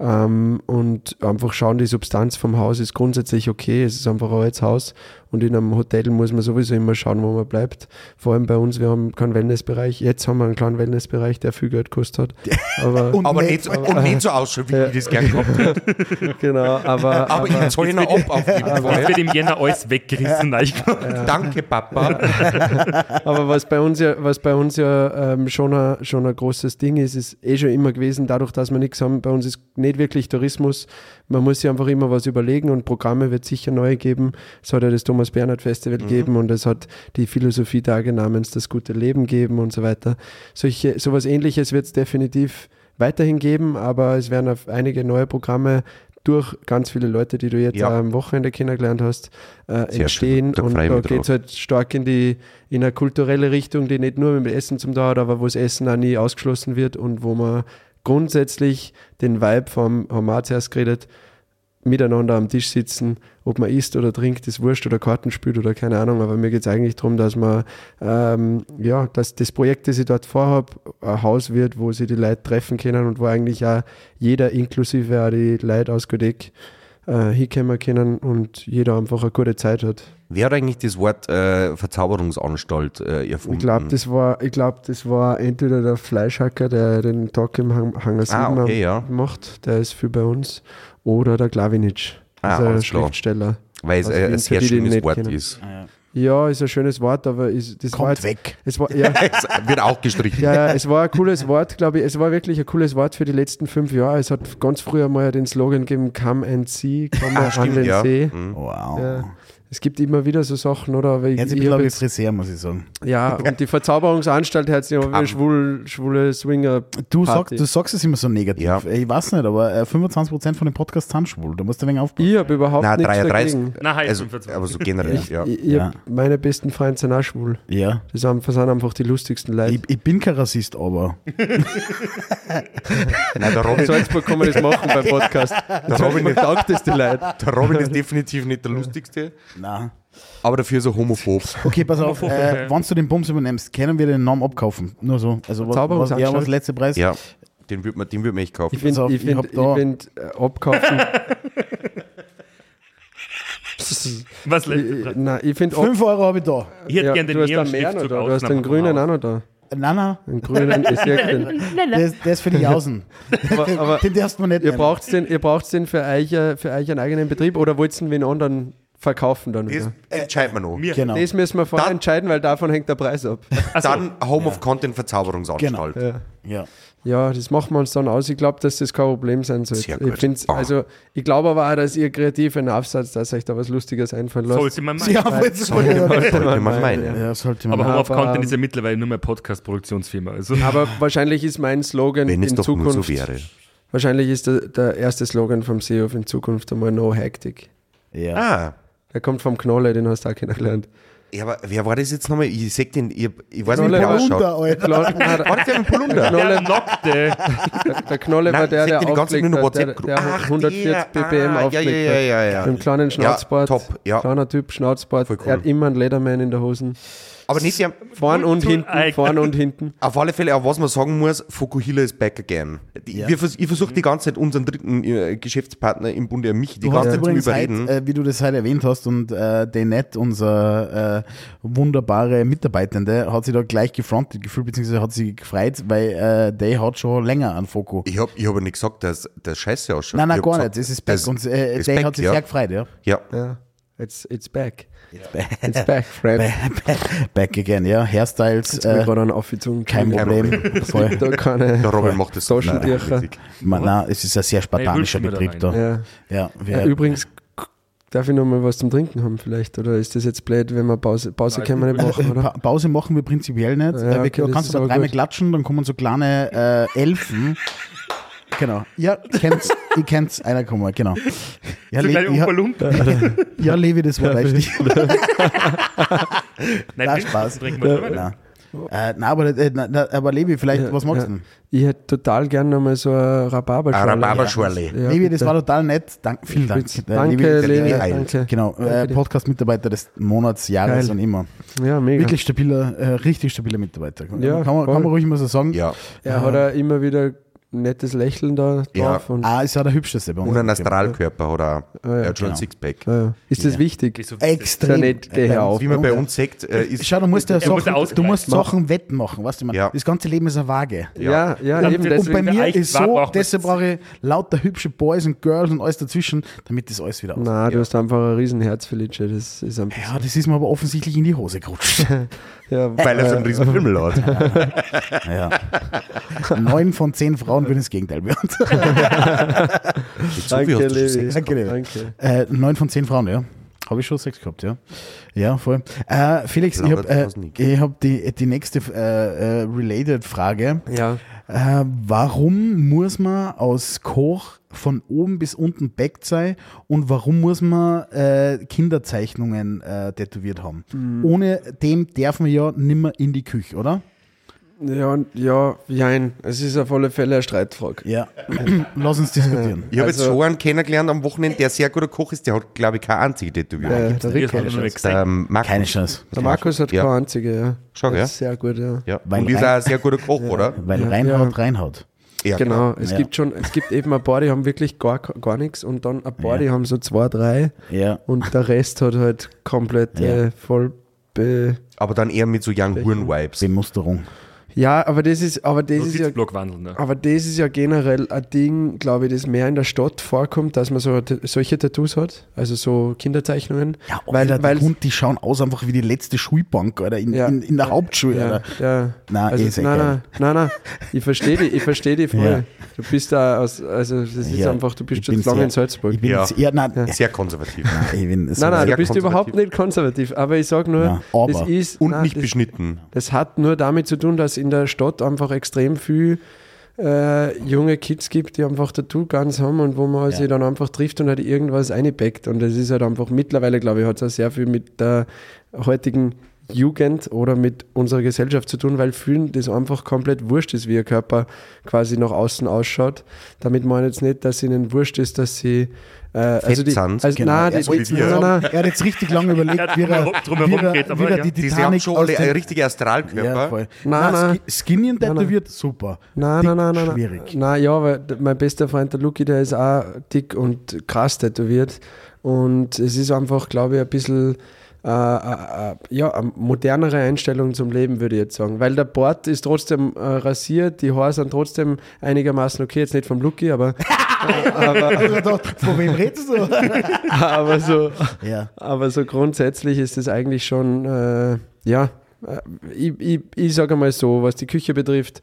Ähm, und einfach schauen, die Substanz vom Haus ist grundsätzlich okay, es ist einfach ein altes Haus und in einem Hotel muss man sowieso immer schauen, wo man bleibt. Vor allem bei uns, wir haben keinen Wellnessbereich, jetzt haben wir einen kleinen Wellnessbereich, der viel Geld gekostet hat. Aber, Und Aber nicht- so- und nicht so ausschaut, wie ich das gerne gehabt hätte. genau, aber, Aber ich zahle ihn ab auf jeden Jetzt Fall. wird im Jänner alles weggerissen. Ich glaub, Danke, Papa. Aber was bei uns ja, was bei uns ja ähm, schon, ein, schon ein großes Ding ist, ist eh schon immer gewesen, dadurch, dass wir nichts haben, bei uns ist nicht wirklich Tourismus. Man muss sich einfach immer was überlegen und Programme wird sicher neu geben. Es hat ja das Thomas Bernhard Festival gegeben und es hat die Philosophie-Tage namens Das gute Leben geben und so weiter. Solche, sowas ähnliches wird es definitiv weiterhin geben, aber es werden auf einige neue Programme durch ganz viele Leute, die du jetzt Ja. am Wochenende kennengelernt hast, äh, entstehen. Da Und da geht es halt stark in die in eine kulturelle Richtung, die nicht nur mit Essen zum da hat, aber wo das Essen auch nie ausgeschlossen wird und wo man grundsätzlich den Vibe vom, haben wir zuerst geredet, miteinander am Tisch sitzen, ob man isst oder trinkt, ist wurscht oder Karten spielt oder keine Ahnung, aber mir geht es eigentlich darum, dass man, ähm, ja, dass das Projekt, das ich dort vorhabe, ein Haus wird, wo sie die Leute treffen können und wo eigentlich auch jeder, inklusive auch die Leute aus Godeck, äh, hinkommen können und jeder einfach eine gute Zeit hat. Wer hat eigentlich das Wort äh, Verzauberungsanstalt äh, erfunden? Ich glaube, das war, ich glaube, das war entweder der Fleischhacker, der den Tag im Hang, Hangar 7 Ah, okay, ja. macht, der ist viel bei uns, oder der Klavinic, Ah, also klar. Schriftsteller. Weil es Wien, ein sehr schönes Wort kennen. ist. Ja, ist ein schönes Wort, aber ist, das war Kommt jetzt, weg. Es war, ja, Es wird auch gestrichen. ja, ja, es war ein cooles Wort, glaube ich. Es war wirklich ein cooles Wort für die letzten fünf Jahre. Es hat ganz früher mal den Slogan gegeben, come and see, mal Ah, an stimmt, den ja. See. Mhm. Wow. Ja. Es gibt immer wieder so Sachen, oder? Aber ich, Jetzt ein ich wie jetzt, Friseur, muss ich sagen. ja, und die Verzauberungsanstalt hat sich ja wie schwul, schwule Swinger. Du, sagst, du sagst es immer so negativ. Ja. Ich weiß nicht, aber äh, 25% von den Podcasts sind schwul. Da musst du ein wenig aufpassen. Ich habe überhaupt Nein, nichts 33. dagegen. Nein, Also, 25. aber so generell, ja. Ich, ich Ja. meine besten Freunde sind auch schwul. Ja. Das sind, das sind einfach die lustigsten Leute. Ich, ich bin kein Rassist, aber. Nein, der Robin, In Salzburg kann man das machen beim Podcast. Der Robin Robin taugt das die Leute. der Robin ist definitiv nicht der lustigste, Nein. aber dafür so homophob. Okay, pass auf. Äh, wenn du den Bums übernimmst, können wir den Namen abkaufen. Nur so. Also, was, was, ja, was letzte Preis? Ja, den würde man, den würd man echt kaufen. Ich finde, ich ich find, hab ich da- find, äh, abkaufen. Was letzte nein, ich finde, ab, 5 Euro habe ich da. Ich hätte ja, gern den du hast einen mehr noch Neon-Schriftzug da, du hast den grünen auch noch da. Nein, nein, Einen grünen, ich sehe den. ist- der ist für die Jausen. Aber, aber Den darfst man nicht ihr braucht den, ihr braucht's den für euch, äh, für euch einen eigenen Betrieb oder wollt ihr den anderen verkaufen dann Das wieder? entscheiden wir noch. Genau. Das müssen wir vorher Dann- entscheiden, weil davon hängt der Preis ab. Dann Home of Content Verzauberungsanstalt. Genau. Ja. Ja. Ja, das machen wir uns dann aus. Ich glaube, dass das kein Problem sein sollte. Sehr gut. Ich, also, ich glaube aber auch, dass ihr kreativen Aufsatz, dass euch da was Lustiges einfallen lasst. Sollte man meinen. Ja, aber jetzt Sollte man meinen. ja, sollte man Aber Home of Content ist ja mittlerweile nur mehr Podcast-Produktionsfirma. Also. Aber wahrscheinlich ist mein Slogan Wenn es in doch nur so Zukunft. wäre. Wahrscheinlich ist der, der erste Slogan vom SEO in Zukunft einmal No Hectic. ja. Ah. Der kommt vom Knolle, den hast du auch kennengelernt. Ja, aber wer war das jetzt nochmal? Ich sag den, ich, ich weiß Knolle nicht, wie der war ausschaut. Das der mit Polunder? Knolle, Nackte. der, der Knolle war der, der aufgelegt hat, der, der Ach, 140 der. ppm Ah, ja, aufgelegt ja, ja, ja, ja. hat. Mit dem kleinen Schnauzbart. top, ja. Kleiner Typ, Schnauzbart. Er hat immer einen Lederman in der Hosen. Aber nicht der, Vorn und hinten, vorn und hinten. auf alle Fälle, auch was man sagen muss, Fokuhila ist back again. Die- Wir, vers- ich versuche die ganze Zeit unseren dritten äh, Geschäftspartner im Bunde, mich, die Du hast ganze Zeit zu übrigens überreden. heute, äh, wie du das heute erwähnt hast, und äh, Denette, unser äh, wunderbare Mitarbeitende, hat sich da gleich gefrontet gefühlt, beziehungsweise hat sich gefreut, weil äh, der hat schon länger einen Fokus. ich habe ich hab nicht gesagt, dass der scheiße ausschaut. Nein, nein, gar gesagt, nicht. Es ist back. das und äh, back, hat sich ja. sehr gefreut, ja. Ja. Ja, it's, it's back. It's back, friend. back again, ja. Hairstyles, Jetzt bin ich äh, gerade Aufgezogen. kein Kein Problem. Voll. Da keine Der Robin macht das so Taschentücher. richtig. Man, nein, es ist ein sehr spartanischer Hey, Betrieb wir da. Ja. Ja, wir, Ja, übrigens, darf ich noch mal was zum Trinken haben vielleicht? Oder ist das jetzt blöd, wenn wir Pause, Pause können wir nicht machen, Äh, oder? Pa Pause machen wir prinzipiell nicht. Ja, äh, wir okay, das kannst du da aber dreimal gut. klatschen, dann kommen so kleine äh, Elfen. Genau. Ja, kennt's, ich kenn's, einer kommen, genau. Ja, So Le ja, ja, Levi, das war richtig. Nein, Na, trinken- Spaß. Nein. Äh, nein, aber, äh, na, aber Levi, vielleicht, Ja, was magst ja. du denn? Ich hätte total gerne noch mal so eine Rhabarberschorle. Eine Rhabarberschorle. Ja, Levi, das war total nett. Dank, vielen Dank. Äh, Danke, Levi, geil. danke. Genau, äh. Podcast-Mitarbeiter des Monats, Jahres Geil. und immer. Ja, mega. Wirklich stabiler, äh, richtig stabiler Mitarbeiter. Ja, kann, man, kann man ruhig mal so sagen. Ja. Er hat auch immer wieder ein nettes Lächeln da Ja. drauf. Und, Ah, ist ja der hübscheste bei uns. Und ein Astralkörper oder ja, er hat schon genau. ein Sixpack. ja. Ist das wichtig? So- Extrem. Ja, nicht, geh Bei auf. uns- Wie man bei uns sagt, äh, ist Schau, du musst ja muss Sachen, Ausgleich du musst. Sachen wetten machen, weißt du, man, Ja. das ganze Leben ist eine Waage. Ja, ja, Und eben. Und bei mir ist so, deshalb brauche ich lauter hübsche Boys und Girls und alles dazwischen, damit das alles wieder aus. na, du hast einfach ein Riesenherz, Felice. Das ist Ja, das ist mir aber offensichtlich in die Hose gerutscht. Ja, weil er so einen riesen Pimmel hat. ja. Neun von zehn Frauen würden das Gegenteil werden. Schon Levi. Danke, Levi. Danke. Äh, neun von zehn Frauen, ja. Habe ich schon Sex gehabt, ja. Ja, voll. Äh, Felix, ich habe äh, hab die, die nächste äh, äh, related Frage. Ja, Äh, warum muss man aus Koch von oben bis unten backt sein und warum muss man äh, Kinderzeichnungen äh, tätowiert haben? Ohne dem darf man ja nimmer in die Küche, oder? Ja, und- ja, jein. Es ist auf alle Fälle eine Streitfrage. Ja. Lass uns diskutieren. Ich habe jetzt Also- schon einen kennengelernt am Wochenende, der sehr guter Koch ist, der hat, glaube ich, keine einzige Tätowierung. Äh, der. Rick Keine ähm, Markus. Keine Chance. Der Markus hat Ja. keine einzige, ja. Schau, Das ja. ist sehr gut, ja. Ja. Weil Und ist auch ein sehr guter Koch, oder? Weil Ja. reinhaut, Ja. reinhaut. Ja, Genau, klar. es Ja. gibt schon, es gibt eben ein paar, die haben wirklich gar, gar nichts und dann ein paar, die haben so zwei, drei Ja. und der Rest hat halt komplett Ja. äh, voll be Aber dann eher mit so Young Huren-Vibes. Bemusterung. Ja, aber das ist, aber das ist ja, wandeln. Ne? aber das ist ja generell ein Ding, glaube ich, das mehr in der Stadt vorkommt, dass man so solche Tattoos hat, also so Kinderzeichnungen. Ja, weil, Alter, weil die Hund, die schauen aus einfach wie die letzte Schulbank, oder in, Ja. in, in der Hauptschule, ja, oder? ja. Nein, also, eh sehr nein, geil. nein, nein, nein, ich verstehe dich, ich verstehe dich voll. Ja. Du bist da aus, also das ist Ja, einfach, du bist schon lange sehr- in Salzburg. Ich bin Ja. eher, nein, Sehr konservativ. ich bin Nein, nein, sehr du bist überhaupt nicht konservativ, aber ich sage nur, aber. das ist Und nein, nicht das, beschnitten. das hat nur damit zu tun, dass in der Stadt einfach extrem viel äh, junge Kids gibt, die einfach Tattoo-Guns haben und wo man Ja. sich dann einfach trifft und halt irgendwas einbackt. Und das ist halt einfach mittlerweile, glaube ich, hat es auch sehr viel mit der heutigen Jugend oder mit unserer Gesellschaft zu tun, weil vielen das einfach komplett wurscht ist, wie ihr Körper quasi nach außen ausschaut. Damit meine ich jetzt nicht, dass ihnen wurscht ist, dass sie äh, also die, also, Genau. nein, er, die, so wir. nein, nein, er hat jetzt richtig lange überlegt, Er wie er, wie er, geht, aber wie er die Die haben Titanic schon aus alle dem- eine richtige Astralkörper. Ja. Nein, Nein, nein. Ski- Skinny tätowiert, super. Nein, Dick, nein, nein, nein, nein. Schwierig. Nein, ja, weil mein bester Freund, der Luki, der ist auch dick und krass tätowiert. Und es ist einfach, glaube ich, ein bisschen äh, äh, ja, eine modernere Einstellung zum Leben, würde ich jetzt sagen. Weil der Bart ist trotzdem äh, rasiert, die Haare sind trotzdem einigermaßen okay, jetzt nicht vom Lucky, aber, aber Von wem redest du? aber, so, ja. aber so grundsätzlich ist es eigentlich schon, äh, ja, äh, ich, ich, ich sage mal so, was die Küche betrifft,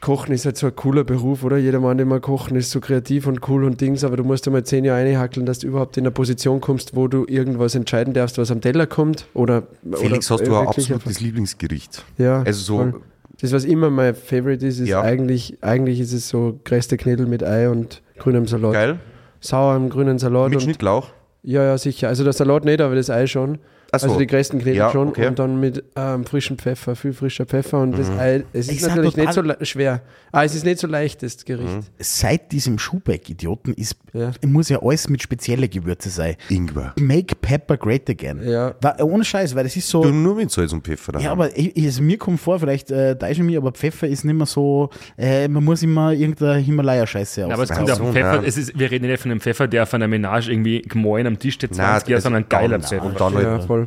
Kochen ist halt so ein cooler Beruf, oder? Jeder Mann, der mal kochen, ist so kreativ und cool und Dings, aber du musst einmal zehn Jahre einhackeln, dass du überhaupt in eine Position kommst, wo du irgendwas entscheiden darfst, was am Teller kommt. Oder, Felix, oder hast du ein wirklich absolutes Lieblingsgericht? Ja, Also so, voll. Das, was immer mein Favorite ist, ist Ja. eigentlich, eigentlich ist es so geröstete Knödel mit Ei und grünem Salat. geil. Sauerem grünen Salat. Mit und, Schnittlauch. ja, ja, sicher. Also der Salat nicht, aber das Ei schon. So. Also die gerösteten Knödel Ja, schon. okay. Und dann mit ähm, frischem Pfeffer, viel frischer Pfeffer. Und Mhm. das Ei, es Ich ist natürlich nicht so schwer. Ah, es ist nicht so leicht, das Gericht. Mhm. Seit diesem Schubeck-Idioten ist, Ja. muss ja alles mit speziellen Gewürze sein. Ingwer. Make Pepper great again. Ja. War, ohne Scheiß, weil das ist so. Du nur mit Salz und Pfeffer daheim. Ja, aber ich, ich, also mir kommt vor, vielleicht äh, täuschen mich, aber Pfeffer ist nicht mehr so, äh, man muss immer irgendeine Himalaya-Scheiße Ja, aber es kommt den so, Pfeffer. Es ist, wir reden nicht von einem Pfeffer, der auf einer Menage irgendwie gemoin am Tisch steht, 20 Nein, Jahre, also sondern ein geiler Pfeffer. und dann Ja, halt voll.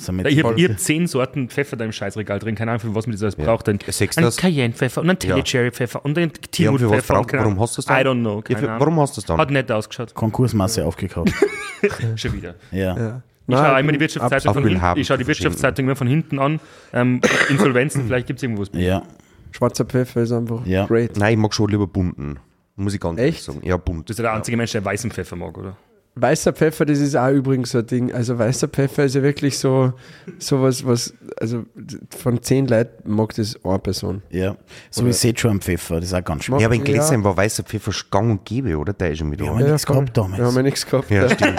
So mit- Ich habe hab zehn Sorten Pfeffer da im Scheißregal drin, keine Ahnung, für was man das alles braucht. Ein, Sechs ein? Cayenne-Pfeffer und ein Ja. Telly-Cherry-Pfeffer und ein Ja, für und keine warum hast du das dann? I don't know. Ja, Keine für- Ahnung. warum hast du das dann? Hat nett ausgeschaut. Konkursmasse aufgekauft. Schon wieder. Ja. Ja. Ich Nein, schaue immer die Wirtschaftszeitung von hinten, ich schaue die. Wirtschaftszeitung immer von hinten an. Ähm, Insolvenzen, vielleicht gibt es irgendwo was. Ja. Schwarzer Pfeffer ist einfach Ja. great. Nein, ich mag schon lieber bunten. Muss ich ganz ehrlich Echt? sagen. Ja, bunt. Du bist ja der einzige Mensch, der weißen Pfeffer mag, oder? Weißer Pfeffer, das ist auch übrigens so ein Ding. Also weißer Pfeffer ist ja wirklich so, so was, was, also von zehn Leuten mag das eine Person. ja. So wie Sichuan-Pfeffer, das ist auch ganz schwer. Ja, aber in Ja. Gläsern war weißer Pfeffer gang und gäbe, oder? Da ist schon wieder. Ja, Ja, aber nichts gehabt damals. Wir haben ja nichts gehabt. ja, stimmt.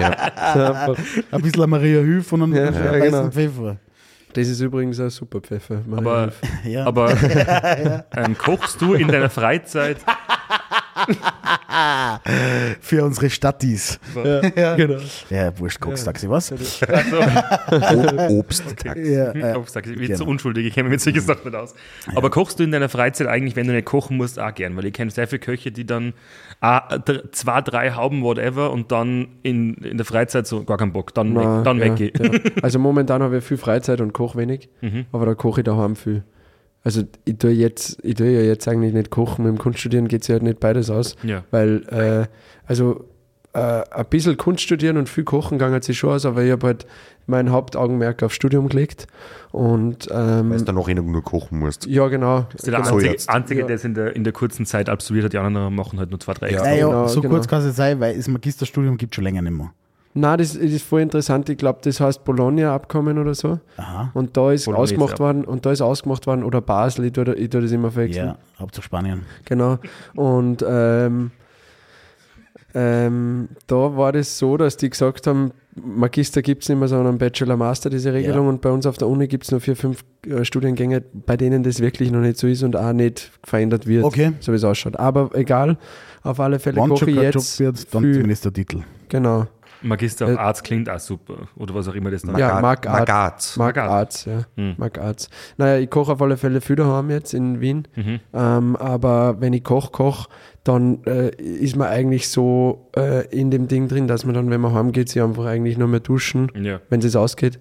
Ja. Ein bisschen Maria Hüf und einen Ja, weißen ja, genau. Pfeffer. Das ist übrigens ein super Pfeffer. Maria Aber. Ja. aber ähm, kochst du in deiner Freizeit? Für unsere Stattis. ja, genau. Ja, wurscht, Koks-Taxi, was? O Obst. Ja, äh, sag ich, bin genau. so unschuldig, ich kenne mich mit solchen Sachen nicht aus. Aber kochst du in deiner Freizeit eigentlich, wenn du nicht kochen musst, auch gern? Weil ich kenne sehr viele Köche, die dann ah, zwei, drei Hauben, whatever, und dann in, in der Freizeit so gar keinen Bock, dann, Na, weg, dann ja, weggehe. ja. Also momentan habe ich viel Freizeit und koche wenig, Mhm. aber da koche ich daheim viel. Also ich tue, jetzt, ich tue ja jetzt eigentlich nicht kochen, mit dem Kunststudieren geht es ja halt nicht beides aus, Ja. weil äh, also äh, ein bisschen Kunst studieren und viel kochen gegangen sich schon aus, aber ich habe halt mein Hauptaugenmerk auf Studium gelegt und ähm, Weil du dann noch eh nur kochen musst. ja genau. Bist du der genau. Einzige, jetzt. Einzige Ja. der es in der, in der kurzen Zeit absolviert hat, die anderen machen halt nur zwei, drei Ja. extra. naja, genau, so genau. kurz kann es nicht sein, weil das Magisterstudium gibt schon länger nicht mehr. Nein, das, das ist voll interessant. Ich glaube, das heißt Bologna-Abkommen oder so. Aha. Und da ist Bolognese, ausgemacht ja. worden, und da ist ausgemacht worden, oder Basel, ich tue, ich tue das immer verwechseln. Ja, Hauptsache Spanien. Genau. Und ähm, ähm, da war das so, dass die gesagt haben, Magister gibt es nicht mehr, sondern Bachelor, Master, diese Regelung. Ja. Und bei uns auf der Uni gibt es nur vier, fünf äh, Studiengänge, bei denen das wirklich noch nicht so ist und auch nicht verändert wird, Okay. so wie es ausschaut. Aber egal, auf alle Fälle Wenn koche ich jetzt. wird, dann viel- zumindest der Titel. Genau. Magister auf Äh, Arzt klingt auch super. Oder was auch immer das dann Ja, Mark Art. Magat. Mark Mark Arts, ja. Hm. Mark Arts. Naja, ich koche auf alle Fälle viel daheim jetzt in Wien. Mhm. Ähm, aber wenn ich koche, koche, dann äh, ist man eigentlich so äh, in dem Ding drin, dass man dann, wenn man heimgeht, sich einfach eigentlich nur mehr duschen, Ja. wenn es ausgeht.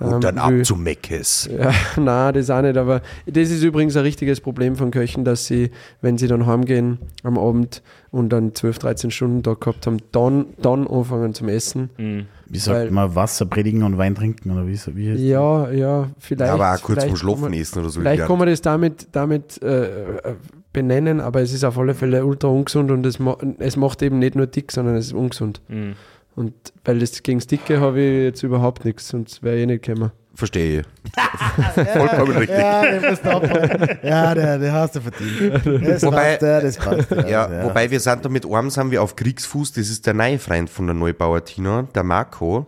Und dann Ähm, ab will- zu Meckes. ja, na, das auch nicht, aber das ist übrigens ein richtiges Problem von Köchen, dass sie, wenn sie dann heimgehen am Abend und dann 12, 13 Stunden da gehabt haben, dann, dann anfangen zum Essen. Mhm. Wie sagt Weil- man, Wasser predigen und Wein trinken oder wie? wie heißt Ja, ja, vielleicht. Ja, aber auch kurz vorm Schlafen essen oder so. Vielleicht kann man das damit, damit äh, äh, benennen, aber es ist auf alle Fälle ultra ungesund und es, ma es macht eben nicht nur dick, sondern es ist ungesund. Mhm. Und weil das gegen das Dicke habe ich jetzt überhaupt nichts, sonst wäre ich eh nicht gekommen. Verstehe ich. Vollkommen richtig. Ja, den musst du abhauen. Ja, der, der hast du verdient. Das Wobei- passt, ja, das passt. Ja, wobei wir sind da mit einem sind wir auf Kriegsfuß. Das ist der neue Freund von der Neubauer Tina, der Marco.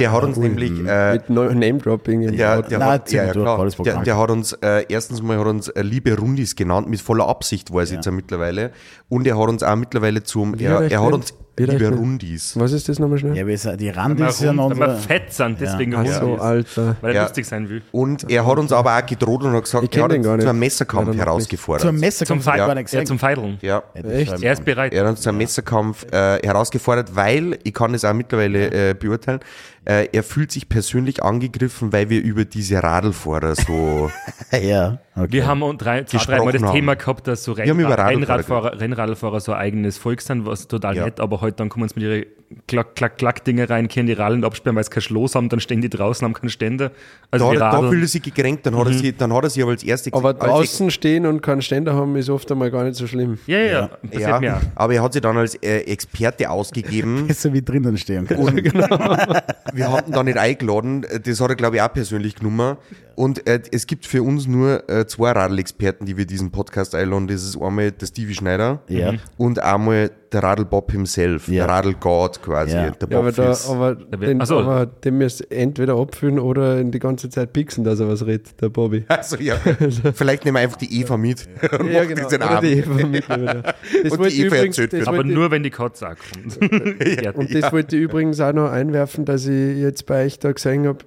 der hat uns nämlich äh, Mit No- Name-Dropping. in der, der, Nein, hat, zieh ja, ja, klar. der, der hat uns äh, erstens mal hat uns äh, liebe Rundis genannt, mit voller Absicht war es jetzt ja mittlerweile. Und er hat uns auch mittlerweile zum, er, er hat uns liebe Rundis. Was ist das nochmal schnell? Ja, sind- die Wenn Rand wir, ist ja unsere. fett sind, deswegen Ja. So. Alter. Weil er Ja. lustig sein will. Und er hat uns aber auch gedroht und hat gesagt, Ich er hat uns zu einem. Messerkampf Ja, herausgefordert. Zum Messer Zum, Ja, gesagt. zum Feideln. ja. Echt? Er ist bereit. Er hat uns zu einem Messerkampf äh, herausgefordert, weil, ich kann das auch mittlerweile äh, beurteilen, äh, er fühlt sich persönlich angegriffen, weil wir über diese Radlfahrer so... Ja, okay. Wir haben uns drei, zwei, Gesprochen dreimal das haben. Thema gehabt, dass so Rennradfahrer, Rennradfahrer so ein eigenes Volk sind, was total Ja. nett, aber heute dann kommen sie mit ihren Klack, Klack, Klack-Dinger rein, können die Radeln absperren, weil sie kein Schloss haben, dann stehen die draußen, haben keine Stände. Also Da, da fühlt er sich gekränkt, dann hat, er sie, dann hat er sich aber als erstes Aber als- draußen stehen und keinen Ständer haben, ist oft einmal gar nicht so schlimm. ja, ja, ja, passiert ja, aber er hat sich dann als äh, Experte ausgegeben. Besser wie drinnen stehen. Und wir hatten ihn da nicht eingeladen, das hat er glaube ich auch persönlich genommen und äh, es gibt für uns nur äh, zwei Radlexperten, die wir diesen Podcast einladen, das ist einmal der Stevie Schneider Ja. und einmal der Radlbob himself, Ja. der Radlgott quasi, Ja. der Ja, aber, da, aber, den, so. aber den müsst ihr entweder abfüllen oder die ganze Zeit pixen, dass er was redet, der Bobby. Also ja, vielleicht nehmen wir einfach die Eva mit und Ja, machen genau. diesen Oder die Abend. Eva mit. Das Und die Eva übrigens, erzählt. Aber nur, wenn die Katze auch kommt. Und das wollte ich übrigens auch noch einwerfen, dass ich jetzt bei euch da gesehen habe,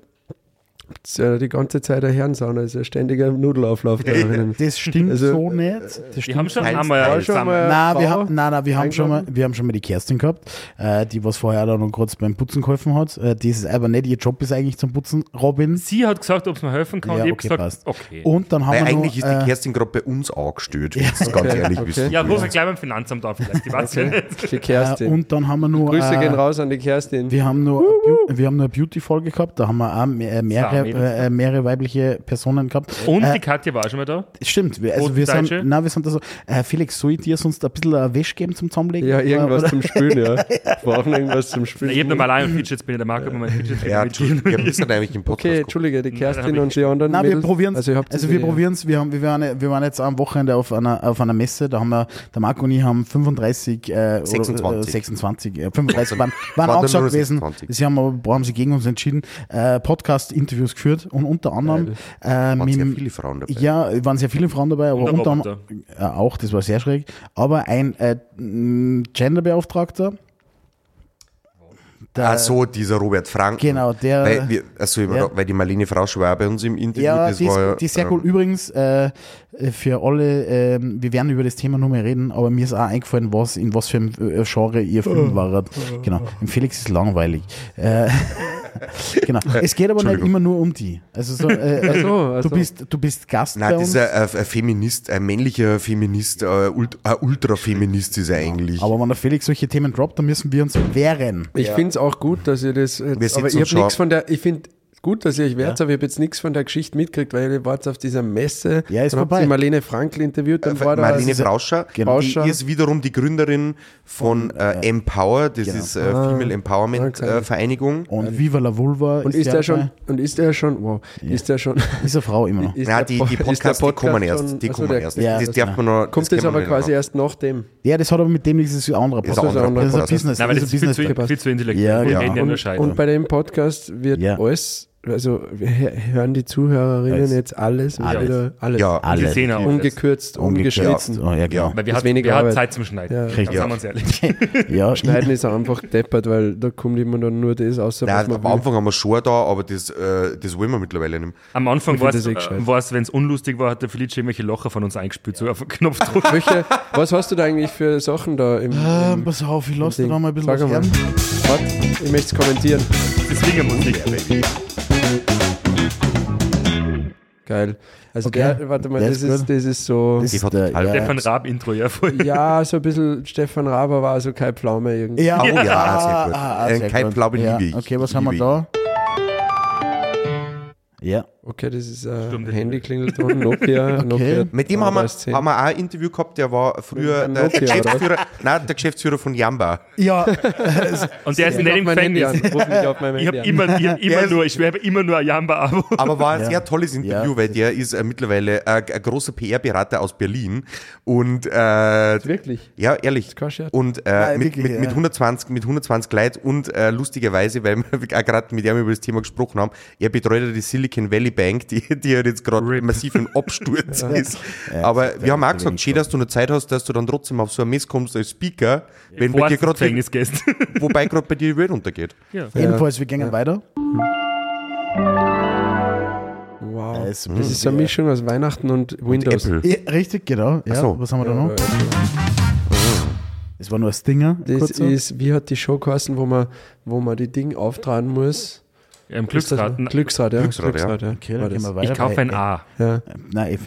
die ganze Zeit eine Herrensauna, also ein ständiger Nudelauflauf da drinnen. Das stimmt Also, so nicht. Das Die stimmt haben schon einmal zusammen. mal- Nein, wir haben, nein, nein, wir haben schon mal, wir haben schon mal die Kerstin gehabt, äh, die was vorher da noch kurz beim Putzen geholfen hat. Äh, die ist aber nicht, ihr Job ist eigentlich zum Putzen, Robin. Sie hat gesagt, ob es mir helfen kann. Ja, ich okay, habe passt. gesagt, okay. Und dann haben Weil wir eigentlich noch, ist die äh, Kerstin gerade bei uns angestellt, wenn es ganz Okay, ehrlich okay. wissen. ja, ruf ich gleich beim Finanzamt auf, vielleicht. Die weiß ja nicht. Die äh, Kerstin. und dann haben wir nur, Grüße äh, gehen raus an die Kerstin. wir haben nur, eine Bu- wir haben nur eine Beauty-Folge gehabt, da haben wir auch mehr, mehrere, Mädels. äh, mehrere weibliche Personen gehabt. Und äh, die Katja war schon mal da. Stimmt, wir, also wir Deutsche? sind, nein, wir sind da so, äh, Felix, soll ich dir sonst ein bisschen äh, Wäsche geben zum Zusammenlegen? Ja, irgendwas Oder- zum Spülen, ja. Wir brauchen irgendwas zum Ich Spülen. habe normal einen Fidget Spinner, der Marco hat mir meinen Fidget Spinner Ja, wir müssen eigentlich im Podcast Okay, gucken. Entschuldige, die Kerstin ich- und die anderen. Nein, wir probieren es. Also, Also, wir probieren es. Wir, haben, wir, waren, wir waren jetzt am Wochenende auf einer, auf einer Messe. Da haben wir, der Marco und ich haben 35, äh, 26. Oder, äh, 26, äh, 35 waren, waren auch nur gewesen. 26. Sie haben aber haben sie gegen uns entschieden, äh, Podcast-Interviews geführt und unter anderem äh, Waren mit, sehr viele Frauen dabei. ja, es waren sehr viele Frauen dabei, aber unter anderem äh, auch, das war sehr schräg, aber ein äh, Genderbeauftragter. Der, Ach so, dieser Robert Frank. Genau, der- Weil, wir, also, Ja. weil die Marlene Frausch war bei uns im Interview. Ja, das die, war, ist, die ist sehr ähm, cool. Übrigens, äh, für alle, ähm, wir werden über das Thema nur mehr reden, aber mir ist auch eingefallen, was, in was für einem äh, Genre ihr Film waret. Genau. Im Felix ist langweilig. Äh, genau. Es geht aber nicht immer nur um die. Also so, äh, also, so, ach du, bist, du bist Gast Nein, bei das uns. ist ein, ein, ein Feminist, ein männlicher Feminist, ein, Ult, ein Ultrafeminist ist er eigentlich. aber wenn der Felix solche Themen droppt, dann müssen wir uns wehren. Ich finde es auch gut, dass ihr das. Jetzt, Wir sitzen aber ich habe nichts von der. Ich finde gut, dass ihr euch wehrt, aber ich habe jetzt nichts von der Geschichte mitgekriegt, weil ihr wart auf dieser Messe. Ja, ist dann habt vorbei. ihr Marlene Frankl interviewt, dann war da. Marlene diese- Frauscher, Genau. die Frauscher. ist wiederum die Gründerin von äh, Empower, das Genau. ist äh, Female Empowerment okay. äh, Vereinigung. Und Viva la Vulva und ist, ist ja der schon, und ist der schon, wow, ist der schon, Ist eine Frau immer noch. ist Ja, die, die ist der Podcasts, die kommen Podcast erst. Die kommen der- erst. Ja, das das- darf man noch. Kommt das aber quasi erst nach dem. Ja, das hat aber mit dem nichts, das ist ein anderer Ist ein Podcast. anderer Das ist ein Podcast. Business. Nein, weil das ist viel Business. zu, intellektuell. Ja, Wir genau. ja Und, und bei dem Podcast wird Ja. alles, also hö- hören die Zuhörerinnen Alles. jetzt alles, Alles. wieder alles. Ja, die Alles. sehen auch alles. Ungekürzt, ungeschnitten. Oh, ja, genau. Weil wir hat, weniger wir hat Arbeit. Zeit zum Schneiden. Ja. Ja. sagen wir uns ehrlich. Ja, Schneiden ist einfach deppert, weil da kommt immer dann nur das außer was Nein, man am will. Anfang haben wir schon da, aber das, äh, das wollen wir mittlerweile nicht mehr. Am Anfang war es, das eh äh, wenn es unlustig war, hat der Felice irgendwelche Locher von uns eingespült, so auf den Knopfdruck. Welche, was hast du da eigentlich für Sachen da im, Ähm, im pass auf, ich lasse da mal ein bisschen Sag was. Warte, ich möchte es kommentieren. Deswegen Musik. Geil. Also Okay. der, warte mal, das ist das ist so, Das ist der, ja, Stefan Raab-Intro, ja voll. ja, so ein bisschen Stefan Raber war so kein Pflaume irgendwie. Ja, Oh ja, sehr gut. ah, Äh, sehr kein gut. Pflaume ja. liebe ich. Okay, was haben wir da? Ja, Okay, das ist ein Stunde. Handy-Klingelton, Nokia, Nokia. Mit dem haben wir, 3210. haben wir auch ein Interview gehabt, der war früher der Nokia? Geschäftsführer, nein, der Geschäftsführer von Jamba. ja Und der ist nicht im mein Handy Gefängnis. Ich habe Handy immer, ich hab immer nur, ich habe immer nur ein Jamba-Abo. Aber war ein Ja. sehr tolles Interview, Ja. weil der ist äh, mittlerweile äh, ein großer PR-Berater aus Berlin. Und äh, Wirklich? ja, ehrlich. Und äh, Nein, mit, wirklich, mit, ja. mit 120, mit 120 Leuten und äh, lustigerweise, weil wir auch gerade mit ihm über das Thema gesprochen haben, er betreut ja die Silicon Valley Bank, die, die halt jetzt gerade massiv im Absturz ist. Aber wir haben auch gesagt, schön, dass du eine Zeit hast, dass du dann trotzdem auf so ein Mess kommst als Speaker, wenn bei dir ins gerade, Gefängnis gehst. wobei gerade bei dir die Welt untergeht. ja. Jedenfalls, wir gehen weiter. Wow. Das ist ist eine Mischung aus Weihnachten und Windows. Apple. Ja, richtig, genau. Ja, so. Was haben wir da noch? Es war nur ein Stinger. Das kurzer. ist, wie hat die Show geheißen, wo man, wo man die Dinge auftragen muss? Ja, Im das- Glücksrad. Glücksrad, ja. Glücksrad, ja. ja. okay, dann gehen wir weiter. Ich kaufe ein A. ja. Nein, F.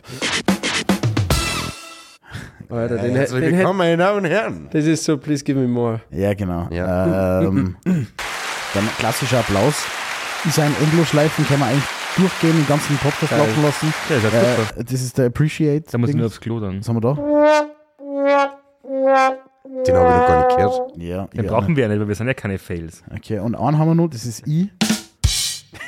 Alter, den, Herzlich den willkommen, meine Damen und Herren. das ist so, please give me more. Ja, genau. Ja. Ähm, dann klassischer Applaus. Ist ein Endlosschleifen, kann man eigentlich durchgehen, den ganzen Podcast Geil. laufen lassen. Ja, ist ja. Äh, das ist der Appreciate. Da muss ich nur aufs Klo dann. Was haben wir da? Den habe ich noch gar nicht gehört. Ja, Den ja. brauchen wir ja nicht, weil wir sind ja keine Fails. Okay, und einen haben wir noch, das ist I.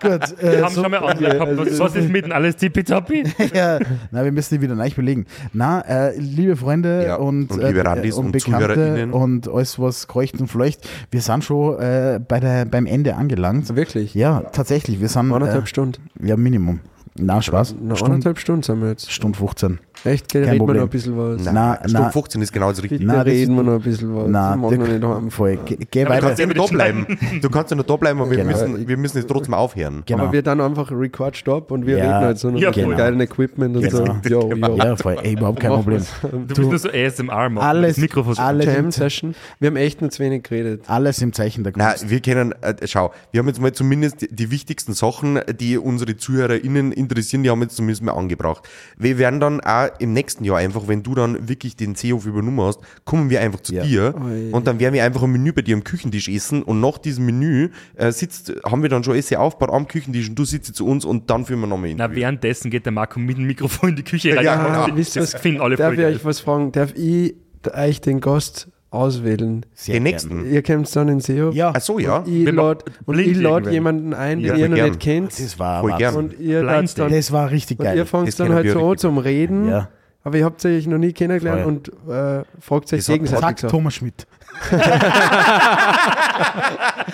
Gut, äh, Wir haben so, schon mal andere gehabt. Was, was ist mit denn alles tippitoppi? ja, na, wir müssen die wieder neu belegen. Na, äh, liebe Freunde Ja, und, und liebe Randis und Bekannte ZuhörerInnen. und alles, was kreucht und fleucht, wir sind schon äh, bei der, beim Ende angelangt. Wirklich? Ja, tatsächlich, wir sind Anderthalb äh, Stunden. ja, Minimum. Na, Spaß. Noch Stunde, anderthalb Stunden sind wir jetzt. Stunde 15. Echt, gell? Kein Reden wir noch ein bisschen was. Nein, Na, Stunde na. 15 ist genau das Richtige. Das reden wir noch ein bisschen was. Na, ich mag noch nicht haben. voll. Geh, geh Du weiter. kannst ja noch da bleiben. Du kannst ja noch da bleiben, aber wir, Genau. müssen, wir müssen jetzt trotzdem aufhören. Genau. Aber wir dann einfach Record Stop und wir Ja, reden halt so noch ja, mit dem genau. geilen Equipment und Genau. so. Jo, jo. ja, voll. Ey, überhaupt kein Problem. Du bist nur so ASMR machen. Alles, Das Mikrofon alles, Jam im, Session. Wir haben echt nur zu wenig geredet. alles im Zeichen der Kunst. wir können, äh, schau, wir haben jetzt mal zumindest die, die wichtigsten Sachen, die unsere ZuhörerInnen interessieren, die haben wir jetzt zumindest mal angebracht. Wir werden dann auch im nächsten Jahr einfach, wenn du dann wirklich den Seehof übernommen hast, kommen wir einfach zu Ja. dir Ui. und dann werden wir einfach ein Menü bei dir am Küchentisch essen und nach diesem Menü äh, sitzt, haben wir dann schon Essen aufgebaut am Küchentisch und du sitzt zu uns und dann führen wir nochmal in. Na, währenddessen geht der Marco mit dem Mikrofon in die Küche rein. Ja, das, wisst ihr das was? finden alle Darf voll ich euch was fragen? Darf ich euch den Gast auswählen? Sehr den gern. nächsten. Ihr kommt dann in Seehof. Ja, Ach so, ja. Und ich lade jemanden ein, den Ja, ihr noch gern. nicht kennt. das war Voll gern. Und ihr Blind dann Das war richtig und ihr geil. fangt dann halt so an zum Reden. Ja. Aber ihr habt euch noch nie kennengelernt Voll. und äh, fragt euch gegenseitig. So. Thomas Schmidt.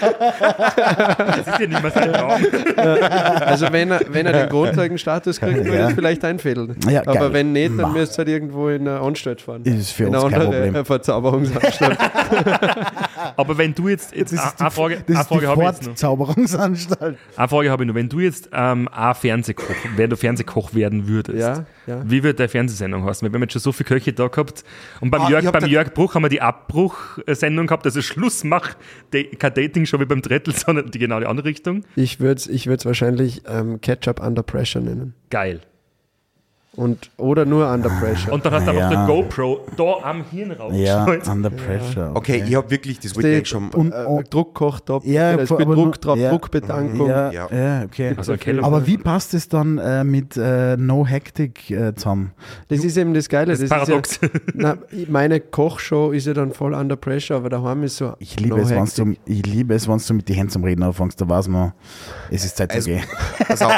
Das ist ja nicht mehr sein Raum. Also wenn er, wenn er den Grundlagenstatus kriegt, würde es vielleicht einfädeln. Ja, Aber geil. wenn nicht, dann müsst ihr halt irgendwo in eine Anstalt fahren. Ist für in uns eine kein andere Problem. Verzauberungsanstalt. Aber wenn du jetzt, jetzt Das eine, ist die, eine Frage, das eine ist die Frage habe ich jetzt noch. Eine Frage habe ich noch. Wenn du jetzt ähm, ein Fernsehkoch, wenn du Fernsehkoch werden würdest, Ja, ja. wie wird deine Fernsehsendung heißen? Wir haben jetzt schon so viele Köche da gehabt. Und beim, Ah, Jörg, beim Jörg Bruch haben wir die Abbruch-Sendung gehabt, also Schlussmach, da- kein Dating-Show wie beim Trettel, sondern die genau die andere Richtung. Ich würde es ich würd's wahrscheinlich ähm, Ketchup Under Pressure nennen. Geil. Und, oder nur Under Pressure. Und dann hast du Ja. einfach der GoPro da am Hirn Ja, rausgeschaltet. under pressure. Okay, ich habe wirklich, das wollte ich Die- eigentlich schon. Und, äh, und, Druckkochtopf, Ja, da ist aber Druck drauf, ja. Druckbetankung. ja, Ja. ja, okay. Also Keller. Aber wie passt es dann äh, mit äh, No Hectic äh, zusammen? Das ist eben das Geile. das das paradox. Ist ja, na, meine Kochshow ist ja dann voll under pressure, aber daheim ist so. Ich liebe no es, wenn hectic. du, ich liebe es, wenn du mit die Hände zum Reden anfängst. Da weiß man, es ist Zeit zu Also- gehen. Pass auf,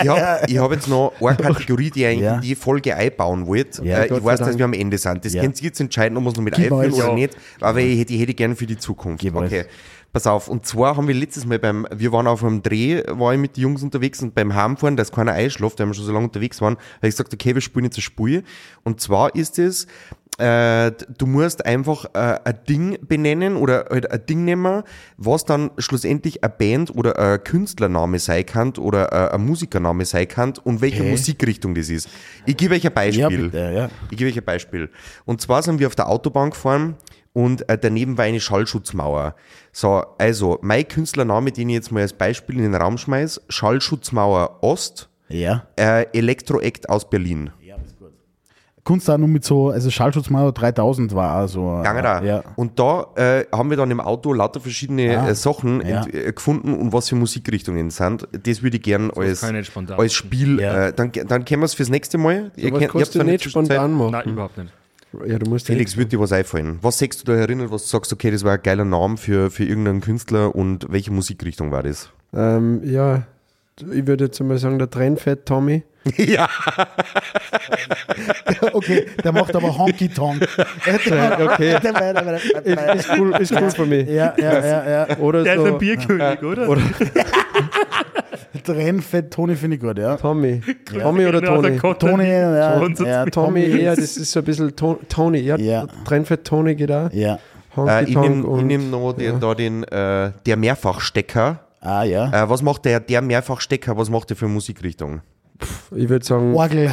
ich habe ich hab jetzt noch eine Kategorie, die ich eigentlich Ja. In die Folge einbauen wollte. Ja, äh, ich weiß, dass wir am Ende sind. Das Ja. könnt ihr jetzt entscheiden, ob wir es noch mit Gib einführen oder nicht. Aber ich hätte, ich hätte gerne für die Zukunft. Gib okay. Pass auf, und zwar haben wir letztes Mal beim, wir waren auf einem Dreh, war ich mit den Jungs unterwegs und beim Heimfahren, dass keiner einschläft, weil wir schon so lange unterwegs waren, habe ich gesagt, okay, wir spielen jetzt ein Spiel. Und zwar ist es, äh, du musst einfach äh, ein Ding benennen oder halt ein Ding nehmen, was dann schlussendlich eine Band oder ein Künstlername sein kann oder äh, ein Musikername sein kann und welche Okay. Musikrichtung das ist. Ich gebe euch ein Beispiel. Ja, bitte, ja. Ich gebe euch ein Beispiel. Und zwar sind wir auf der Autobahn gefahren und äh, daneben war eine Schallschutzmauer. So, also, mein Künstlername, den ich jetzt mal als Beispiel in den Raum schmeiß, Schallschutzmauer Ost, Ja. äh, Elektroact aus Berlin. Kunst auch nur mit so, also Schallschutzmauer 3000 war auch so. Gange da. Ja. Und da äh, haben wir dann im Auto lauter verschiedene Ah, äh, Sachen ja. ent, äh, gefunden und was für Musikrichtungen sind. Das würde ich gern als, kann ich nicht spontan. als Spiel, Ja. äh, dann, dann können wir es fürs nächste Mal. Ihr Was kannst du nicht spontan machen? Nein, überhaupt nicht. Ja, du musst Felix, wird dir was einfallen? Was sagst du da erinnert, was du sagst, okay, das war ein geiler Name für, für irgendeinen Künstler und welche Musikrichtung war das? Ähm, ja, ich würde jetzt mal sagen, der Trennfett Tommy. ja. okay, der macht aber Honky Tonk. okay. Ist cool, ist cool für mich. Ja, ja, ja, ja. Oder Der ist ein so Bierkönig, oder? oder Trennfett Toni finde ich gut, ja. Tommy. Tommy oder Genau, Toni? Toni, ja, so ja, Tommy eher, das ist so ein bisschen To- Tony. Ja, Ja. Trennfett Tony geht auch. Ja. Honky Äh, ich nehme nehm noch den, da den, äh, der Mehrfachstecker. Ah, ja. Äh, was macht der, der Mehrfachstecker, was macht der für Musikrichtung? Ich würde sagen, Orgel.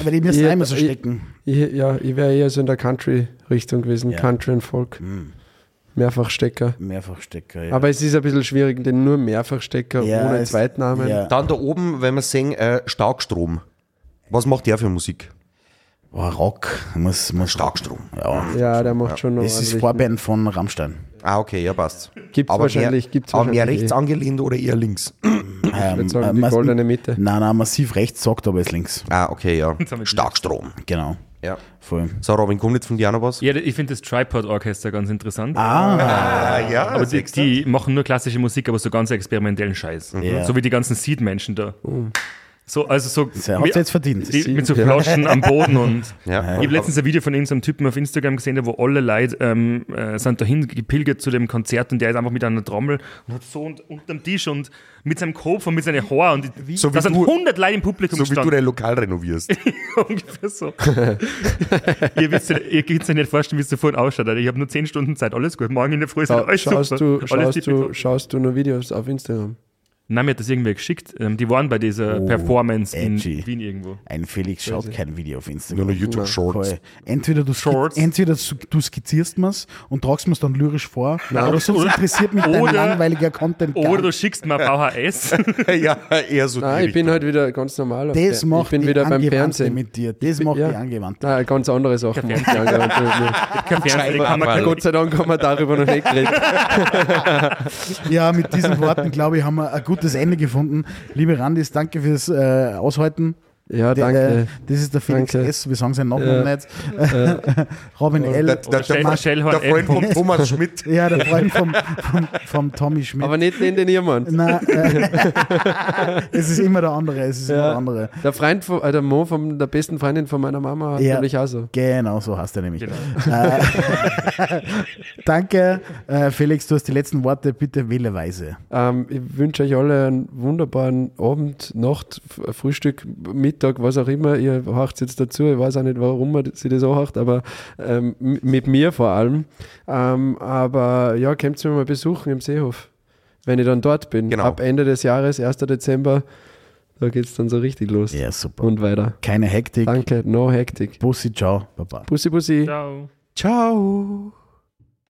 Aber die müssen einmal so ich- stecken. ich, ja, ich wäre eher so in der Country-Richtung gewesen, Ja. Country und Folk. Mehrfachstecker. Mehrfachstecker, ja. Aber es ist ein bisschen schwierig, denn nur Mehrfachstecker Ja, ohne Zweitnamen. ja. Dann da oben, wenn wir sehen, äh, Starkstrom. Was macht der für Musik? Oh, Rock. Muss, muss Starkstrom. Ja. Ja, der macht schon noch Es ist Vorband von Rammstein. Ah, okay, ja, passt. Gibt's wahrscheinlich, mehr, gibt's aber mehr wahrscheinlich rechts eh. angelehnt oder eher links? Ähm, würde sagen, die mass- goldene Mitte. Nein, nein, massiv rechts, sagt aber ist links. Ah, okay, ja. Starkstrom. Genau. Ja. Voll. So, Robin, kommt jetzt von dir noch was? Ja, ich finde das Tripod-Orchester ganz interessant. Ah, ja. aber die, die machen nur klassische Musik, aber so ganz experimentellen Scheiß. Ja. So wie die ganzen Seed-Menschen da. So, also so Das hat sie jetzt verdient. die, mit so Flaschen am Boden und Ja. ich habe letztens ein Video von irgendeinem Typen auf Instagram gesehen, wo alle Leute ähm, äh, sind dahin gepilgert zu dem Konzert und der ist einfach mit einer Trommel und hat so und, unterm Tisch und mit seinem Kopf und mit seinen Haaren und die, So wie da sind du- 100 Leute im Publikum So wie du gestanden. dein Lokal renovierst. Ungefähr so. ihr, wisst, ja- ihr könnt euch nicht vorstellen, wie es da vorhin ausschaut. Alter. Ich habe nur 10 Stunden Zeit, alles gut. Morgen in der Früh ist alles schaust, super. du, alles schaust, du, schaust du nur Videos auf Instagram? Nein, mir hat das irgendwer geschickt. Ähm, die waren bei dieser Oh, Performance in edgy. Wien irgendwo. Ein Felix schaut kein Video auf Nur Instagram. noch YouTube Shorts. Voll. Entweder du, Shorts. entweder du- du skizzierst mir's und tragst mir's dann lyrisch vor, oder sonst Oder- interessiert mich dein oder- langweiliger Content gar Oder du nicht. schickst mir VHS. ja, eher so Nein, ich bin halt wieder ganz normal. auf Das der- macht ich bin die wieder beim Fernsehen. mit dir. Das macht ja. die Angewandte. Nein, ganz andere Sachen. macht die Angewandte mit mir. Kein Fernsehen, kann man Scheibenabfall. Gott sei Dank haben wir darüber noch nicht geredet. Ja, mit diesen Worten, glaube ich, haben wir ein gutes Ende gefunden. Liebe Randis, danke fürs äh, Aushalten. Ja, Der, danke. Äh, das ist der Felix Danke. S., wir sagen seinen Nachnamen Ja. nicht. Robin L. Der, der, der, Shellhorn der Freund von Thomas Schmidt. Ja, der Freund vom, vom, vom Tommy Schmidt. Aber nicht den, den ihr meint. Nein, äh, es ist immer der andere, es ist immer Ja. der andere. Der Freund, von, äh, der Mo von der besten Freundin von meiner Mama hat Ja. nämlich auch so. Genau, so hast du nämlich. Genau. Äh, danke, äh, Felix, du hast die letzten Worte, bitte wähle weise. Ähm, ich wünsche euch alle einen wunderbaren Abend, Nacht, Frühstück, Mittag, was auch immer. Ihr hört jetzt dazu. Ich weiß auch nicht, warum man sie das auch hört, aber ähm, mit mir vor allem. Ähm, aber ja, kommt mir mal besuchen im Seehof, wenn ich dann dort bin. Genau. Ab Ende des Jahres, 1. Dezember, da geht es dann so richtig los. Ja, super. Und weiter. Keine Hektik. Danke, no Hektik. Bussi, ciao, Baba. Bussi, Bussi. Ciao. Ciao.